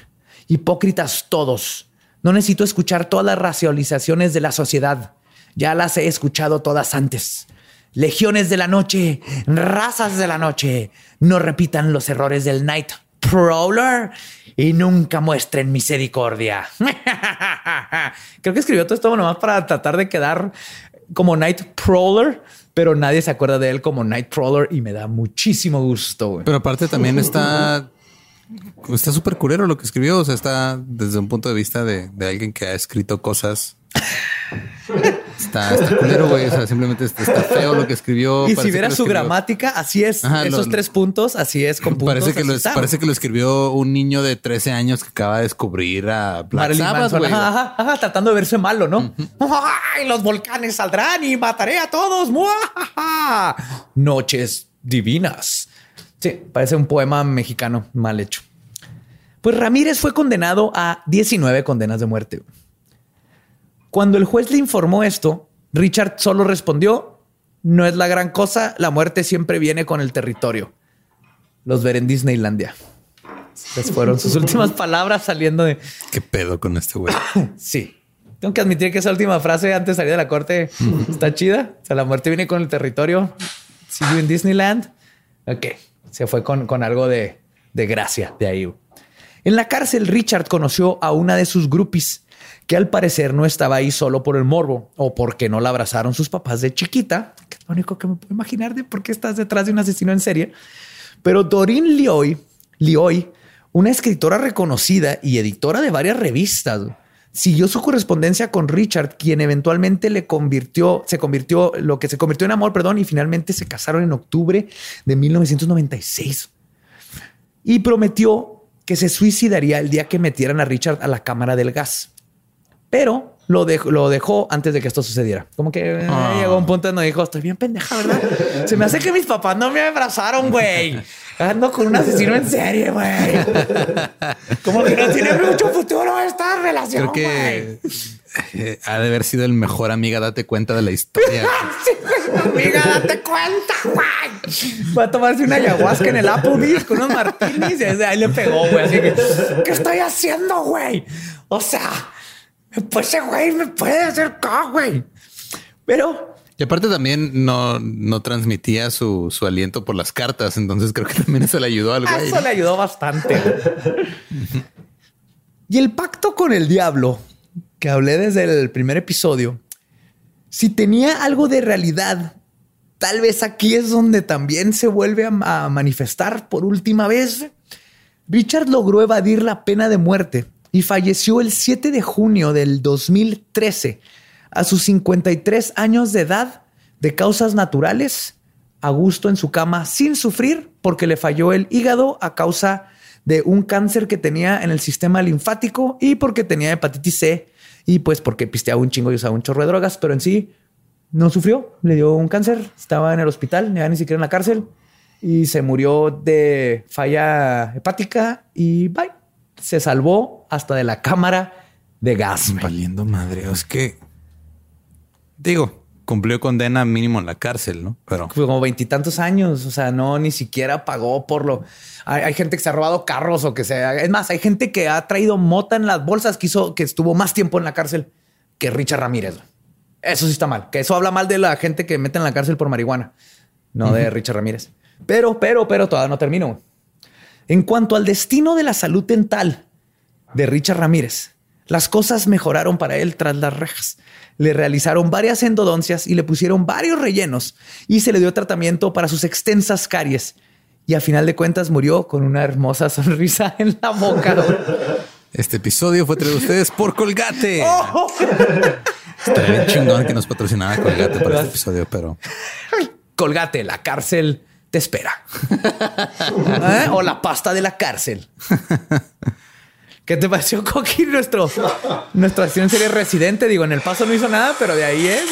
S2: Hipócritas todos. No necesito escuchar todas las racionalizaciones de la sociedad. Ya las he escuchado todas antes. Legiones de la noche, razas de la noche, no repitan los errores del Night Prowler y nunca muestren misericordia. Creo que escribió todo esto nomás para tratar de quedar como Night Prowler, pero nadie se acuerda de él como Night Prowler y me da muchísimo gusto.
S1: Pero aparte también está. Está súper culero lo que escribió. O sea, está desde un punto de vista de, de alguien que ha escrito cosas. Está, está culero, güey. O sea, simplemente está, está feo lo que escribió.
S2: Y si
S1: lo
S2: su
S1: escribió-
S2: gramática, así es.
S1: Ajá,
S2: Esos
S1: lo-
S2: tres puntos, así es con puntos.
S1: Parece que, lo, parece que escribió un niño de 13 años que acaba de descubrir a Black Sabbath, güey.
S2: ajá, ajá, ajá, tratando de verse malo, ¿no? ¡Ay, los volcanes saldrán y mataré a todos! ¡Muajaja! Noches divinas. Sí, parece un poema mexicano mal hecho. Pues Ramírez fue condenado a 19 condenas de muerte. Cuando el juez le informó esto, Richard solo respondió, no es la gran cosa, la muerte siempre viene con el territorio. Los veré en Disneylandia. Esas fueron sus últimas palabras saliendo de...
S1: Qué pedo con este güey.
S2: Sí. Tengo que admitir que esa última frase antes de salir de la corte está chida. O sea, la muerte viene con el territorio. See you in Disneyland. Ok. Se fue con, con algo de, de gracia de ahí. En la cárcel, Richard conoció a una de sus groupies, que al parecer no estaba ahí solo por el morbo o porque no la abrazaron sus papás de chiquita, que es lo único que me puedo imaginar de por qué estás detrás de un asesino en serie. Pero Doreen Lioy, Lioy, una escritora reconocida y editora de varias revistas, siguió su correspondencia con Richard, quien eventualmente le convirtió, se convirtió, lo que se convirtió en amor, perdón, y finalmente se casaron en octubre de 1996. Y prometió que se suicidaría el día que metieran a Richard a la cámara del gas. Pero lo dejó, lo dejó antes de que esto sucediera. Como que eh,
S1: Ah.
S2: llegó un punto donde dijo, estoy bien pendeja, ¿verdad? Se me hace que mis papás no me abrazaron, güey. Ando con un asesino en serie, güey. Como que no tiene mucho futuro esta relación,
S1: Creo
S2: güey.
S1: que eh, ha de haber sido el mejor amiga, date cuenta de la historia.
S2: Amiga, date cuenta, güey. Va a tomarse una ayahuasca en el Applebee's con unos martinis y desde ahí le pegó, güey. Así que, ¿qué estoy haciendo, güey? O sea, pues ese güey me puede hacer acá, güey. Pero
S1: Y aparte también no, no transmitía su, su aliento por las cartas. Entonces creo que también eso le ayudó al güey.
S2: eso le ayudó bastante. y el pacto con el diablo, que hablé desde el primer episodio, si tenía algo de realidad, tal vez aquí es donde también se vuelve a, a manifestar por última vez. Richard logró evadir la pena de muerte y falleció el 7 de junio del 2013 a sus 53 años de edad de causas naturales, a gusto en su cama sin sufrir porque le falló el hígado a causa de un cáncer que tenía en el sistema linfático y porque tenía hepatitis C y pues porque pisteaba un chingo y usaba un chorro de drogas, pero en sí no sufrió, le dio un cáncer, estaba en el hospital, ni siquiera en la cárcel y se murió de falla hepática y bye. Se salvó hasta de la cámara de gas.
S1: Valiendo madre. Es que digo, cumplió condena mínimo en la cárcel, ¿no? Pero
S2: Fue como veintitantos años, o sea, no ni siquiera pagó por lo. Hay, hay gente que se ha robado carros o que sea. Es más, hay gente que ha traído mota en las bolsas que hizo que estuvo más tiempo en la cárcel que Richard Ramírez. Eso sí está mal. Que eso habla mal de la gente que mete en la cárcel por marihuana, no de Richard Ramírez. Pero, pero, pero todavía no termino. En cuanto al destino de la salud dental de Richard Ramírez, las cosas mejoraron para él tras las rejas. Le realizaron varias endodoncias y le pusieron varios rellenos y se le dio tratamiento para sus extensas caries. Y a final de cuentas murió con una hermosa sonrisa en la boca.
S1: este episodio fue traído a ustedes por Colgate. Estaría bien chingón que nos patrocinara Colgate para este episodio, pero
S2: Colgate, la cárcel te espera. ¿Eh? O la pasta de la cárcel. ¿Qué te pareció, Coqui? Nuestro, nuestra acción serie residente. Digo, en el paso no hizo nada, pero de ahí es.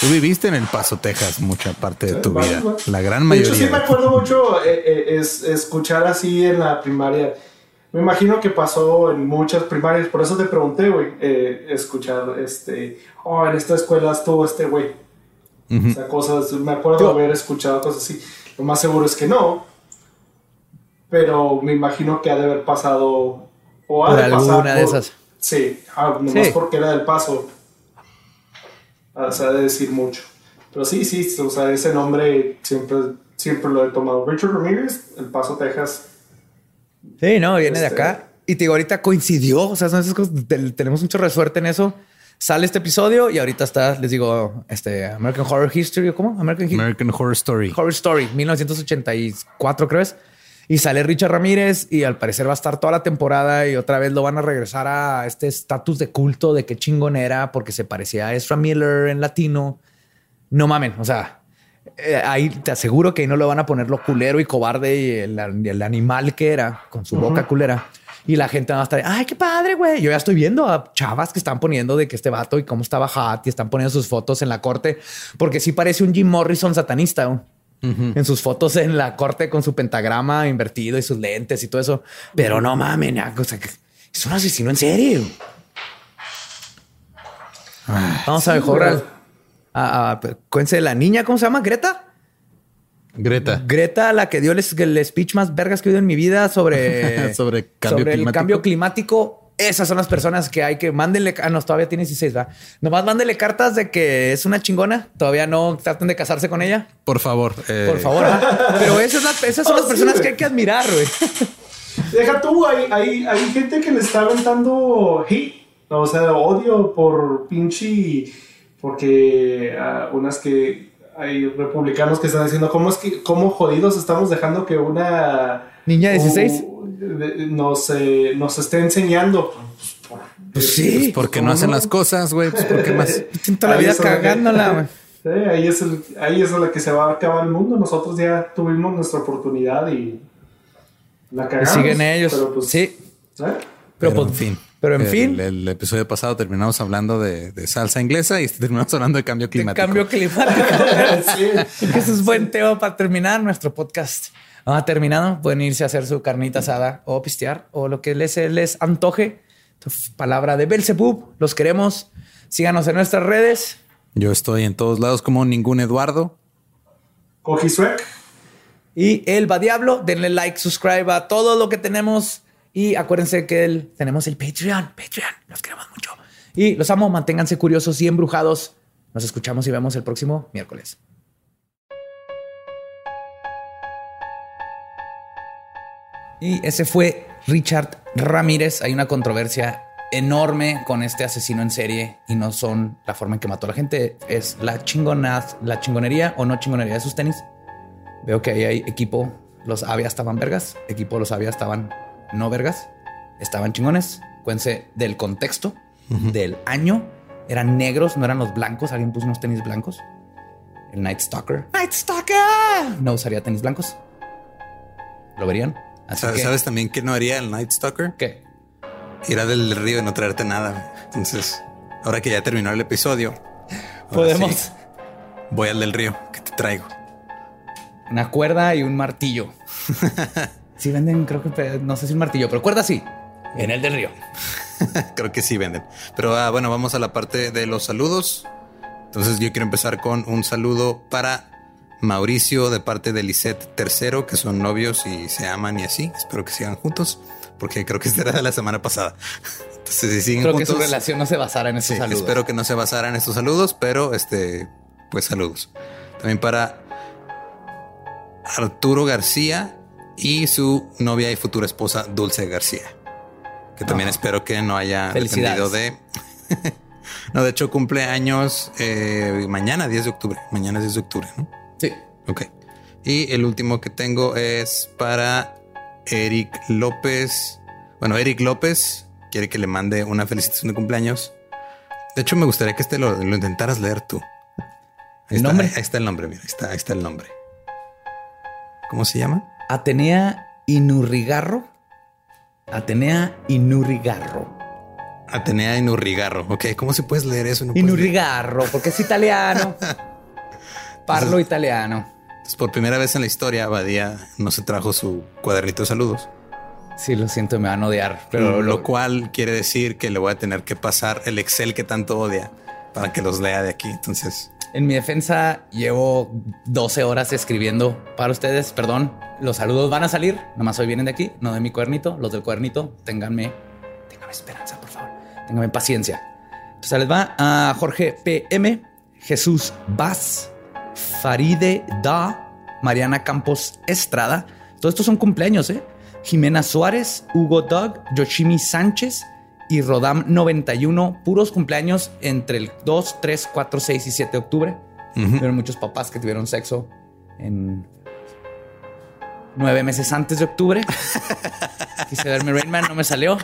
S1: Tú viviste en El Paso, Texas, mucha parte de tu vida. La gran
S3: De
S1: mayoría.
S3: hecho, sí me acuerdo mucho eh, eh, es, escuchar así en la primaria. Me imagino que pasó en muchas primarias, por eso te pregunté, güey, eh, escuchar, este, oh, en esta escuela estuvo este güey. O sea, cosas, me acuerdo de haber escuchado cosas así. Lo más seguro es que no, pero me imagino que ha de haber pasado, o ha
S2: Por
S3: de pasar
S2: alguna de esas.
S3: Sí, ah, nomás
S2: Sí.
S3: porque era del paso. Ah, se ha de decir mucho. Pero sí, sí, o sea, ese nombre siempre, siempre lo he tomado. Richard Ramírez, El Paso, Texas.
S2: Sí, no, viene de
S3: Este-
S2: acá. Y te digo, ahorita coincidió. O sea, son esas cosas, te- tenemos mucho resuerte en eso. Sale este episodio y ahorita está, les digo, este American Horror History, ¿cómo? American,
S1: American Horror Story.
S2: Horror Story, 1984, creo es. Y sale Richard Ramírez y al parecer va a estar toda la temporada y otra vez lo van a regresar a este estatus de culto de qué chingón era porque se parecía a Ezra Miller en latino. No mamen, o sea, eh, ahí te aseguro que ahí no lo van a poner lo culero y cobarde y el, animal que era con su boca culera. Y la gente va a estar, ay, qué padre, güey. Yo ya estoy viendo a chavas que están poniendo de que este vato y cómo estaba hot y están poniendo sus fotos en la corte, porque sí parece un Jim Morrison satanista. En sus fotos en la corte con su pentagrama invertido y sus lentes y todo eso. Pero no mamen, o sea, es un asesino en serio. Vamos a mejorar. A, a- cuéntense de la niña, ¿cómo se llama? Greta.
S1: Greta.
S2: Greta, la que dio el, el speech más vergas que he oído en mi vida sobre,
S1: Sobre cambio
S2: sobre el cambio climático. Esas son las personas que hay que mándenle. Ah, no, todavía tiene 16, ¿va? Nomás mándenle cartas de que es una chingona. Todavía no traten de casarse con ella.
S1: Por favor. eh,
S2: Por favor. ¿va? Pero esas, son las- esas son
S3: Oh,
S2: las
S3: sí,
S2: personas que hay que admirar, güey.
S3: Deja tú, hay, hay, hay gente que le está aventando hate, o sea, odio por pinche. Porque ah, unas que. Hay republicanos que están diciendo, ¿cómo es que, cómo jodidos estamos dejando que una.
S2: Niña de 16?
S3: Nos, eh, nos esté enseñando?
S2: Pues sí.
S1: ¿Por qué no
S3: ¿Cómo
S1: hacen
S3: no?
S1: las cosas, güey? Pues ¿por qué más?
S2: La vida cagándola, güey.
S3: Sí, ahí, es el, ahí es la que se va a acabar el mundo. Nosotros ya tuvimos nuestra oportunidad y la
S2: Y
S3: cagamos.
S2: siguen ellos.
S3: Pero pues,
S2: sí.
S3: ¿eh?
S2: Pero,
S1: Pero,
S2: pues,
S1: en fin.
S2: Pero en
S1: el,
S2: fin,
S1: el episodio pasado terminamos hablando de, de salsa inglesa y terminamos hablando de cambio
S2: de
S1: climático.
S2: cambio climático.
S3: Sí.
S2: Ese es buen tema para terminar nuestro podcast. Ah, terminado, pueden irse a hacer su carnita asada o pistear o lo que les, les antoje. Palabra de Belzebub. Los queremos. Síganos en nuestras redes.
S1: Yo estoy en todos lados como ningún Eduardo.
S3: Cojisuec.
S2: Y el va diablo, denle like, subscribe a todo lo que tenemos. Y acuérdense que el- tenemos el Patreon. Patreon, los queremos mucho. Y los amo, manténganse curiosos y embrujados. Nos escuchamos y vemos el próximo miércoles. Y ese fue Richard Ramírez. Hay una controversia enorme con este asesino en serie y no son la forma en que mató a la gente. Es la chingonaz, la chingonería o no chingonería de sus tenis. Veo que ahí hay equipo. Los Avia estaban vergas. Equipo los Avia estaban no vergas. Estaban chingones. Cuéntense del contexto, del año. Eran negros, no eran los blancos. Alguien puso unos tenis blancos. El Night Stalker. Night Stalker. No usaría tenis blancos. ¿Lo verían? Así
S1: ¿Sabes,
S2: que,
S1: sabes también que no haría el Night Stalker?
S2: ¿Qué?
S1: Ir a del río y no traerte nada. Entonces, ahora que ya terminó el episodio,
S2: Podemos.
S1: sí, voy al del río que te traigo.
S2: Una cuerda y un martillo. Si venden, creo que no sé si un martillo, pero cuerda sí. En el del río.
S1: Creo que sí venden. Pero ah, bueno, vamos a la parte de los saludos. Entonces yo quiero empezar con un saludo para Mauricio de parte de Lisette Tercero, que son novios y se aman y así. Espero que sigan juntos, porque creo que esta era de la semana pasada. Entonces, si siguen
S2: Creo que su relación no se basara en esos
S1: sí,
S2: saludos.
S1: espero que no se basaran en estos saludos, pero este, pues saludos. También para Arturo García y su novia y futura esposa Dulce García, que también espero que no haya dependido de. no, de hecho cumple años eh, mañana, 10 de octubre. Mañana es 10 de octubre, ¿no?
S2: Sí.
S1: Ok. Y el último que tengo es para Eric López. Bueno, Eric López quiere que le mande una felicitación de cumpleaños. De hecho, me gustaría que este lo, lo intentaras leer tú. Ahí
S2: ¿El
S1: está,
S2: nombre?
S1: Ahí, ahí está el nombre, mira, ahí está, ahí está el nombre. ¿Cómo se llama?
S2: Atenea Inurrigarro. Atenea Inurrigarro.
S1: Atenea Inurrigarro. Ok, ¿cómo se puedes leer eso? No leer.
S2: Inurrigarro, porque es italiano. Parlo italiano.
S1: Entonces, por primera vez en la historia, Badía no se trajo su cuadernito de saludos.
S2: Sí, lo siento, me van a odiar. Pero lo,
S1: lo cual quiere decir que le voy a tener que pasar el Excel que tanto odia para que los lea de aquí. Entonces,
S2: en mi defensa llevo 12 horas escribiendo para ustedes. Perdón, los saludos van a salir. Nomás hoy vienen de aquí, no de mi cuernito. Los del cuernito, ténganme, ténganme esperanza, por favor. Ténganme paciencia. Entonces les va a Jorge PM, Jesús Vaz, Faride Da, Mariana Campos Estrada. Todos estos son cumpleaños, ¿eh? Jimena Suárez, Hugo Doug, Yoshimi Sánchez y Rodam 91. Puros cumpleaños entre el 2, 3, 4, 6 y 7 de octubre.
S1: Ujú.
S2: Hubieron muchos papás que tuvieron sexo en nueve meses antes de octubre. Quise verme Rain Man, no me salió.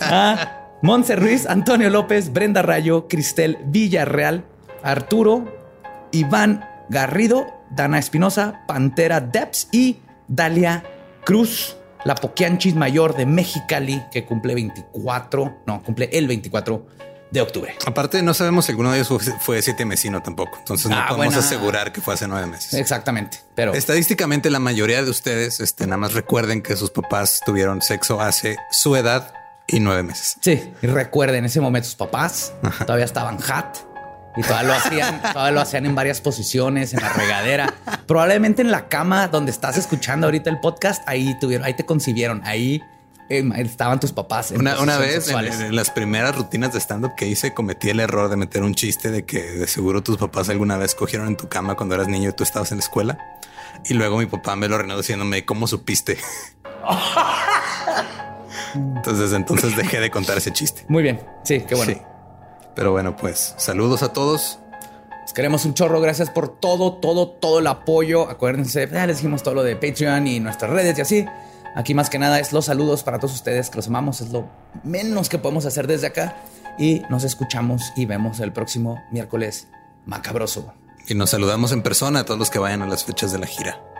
S2: Ah, Monse Ruiz, Antonio López, Brenda Rayo, Cristel Villarreal, Arturo, Iván Garrido, Dana Espinosa, Pantera Deps y Dalia Cruz, la Poquianchis mayor de Mexicali, que cumple 24, no, cumple el 24 de octubre.
S1: aparte, no sabemos si alguno de ellos fue, siete mesino tampoco. Entonces, no
S2: Ah,
S1: podemos
S2: buena.
S1: asegurar que fue hace nueve meses.
S2: Exactamente, pero
S1: Estadísticamente, la mayoría de ustedes, este, nada más recuerden que sus papás tuvieron sexo hace su edad y nueve meses.
S2: Sí, y recuerden, en ese momento sus papás todavía estaban hot y todavía lo hacían, todavía lo hacían en varias posiciones, en la regadera, probablemente en la cama donde estás escuchando ahorita el podcast, ahí tuvieron, ahí te concibieron, ahí eh, estaban tus papás.
S1: Una, una vez en, las primeras rutinas de stand-up que hice, cometí el error de meter un chiste de que de seguro tus papás alguna vez cogieron en tu cama cuando eras niño y tú estabas en la escuela. Y luego mi papá me lo reinó diciéndome, ¿cómo supiste? entonces, entonces dejé de contar ese chiste.
S2: Muy bien, sí, qué bueno.
S1: Sí. Pero bueno, pues saludos a todos.
S2: Les queremos un chorro. Gracias por todo, todo, todo el apoyo. Acuérdense, ya les dijimos todo lo de Patreon y nuestras redes y así. Aquí más que nada es los saludos para todos ustedes que los amamos. Es lo menos que podemos hacer desde acá. Y nos escuchamos y vemos el próximo miércoles macabroso.
S1: Y nos saludamos en persona a todos los que vayan a las fechas de la gira.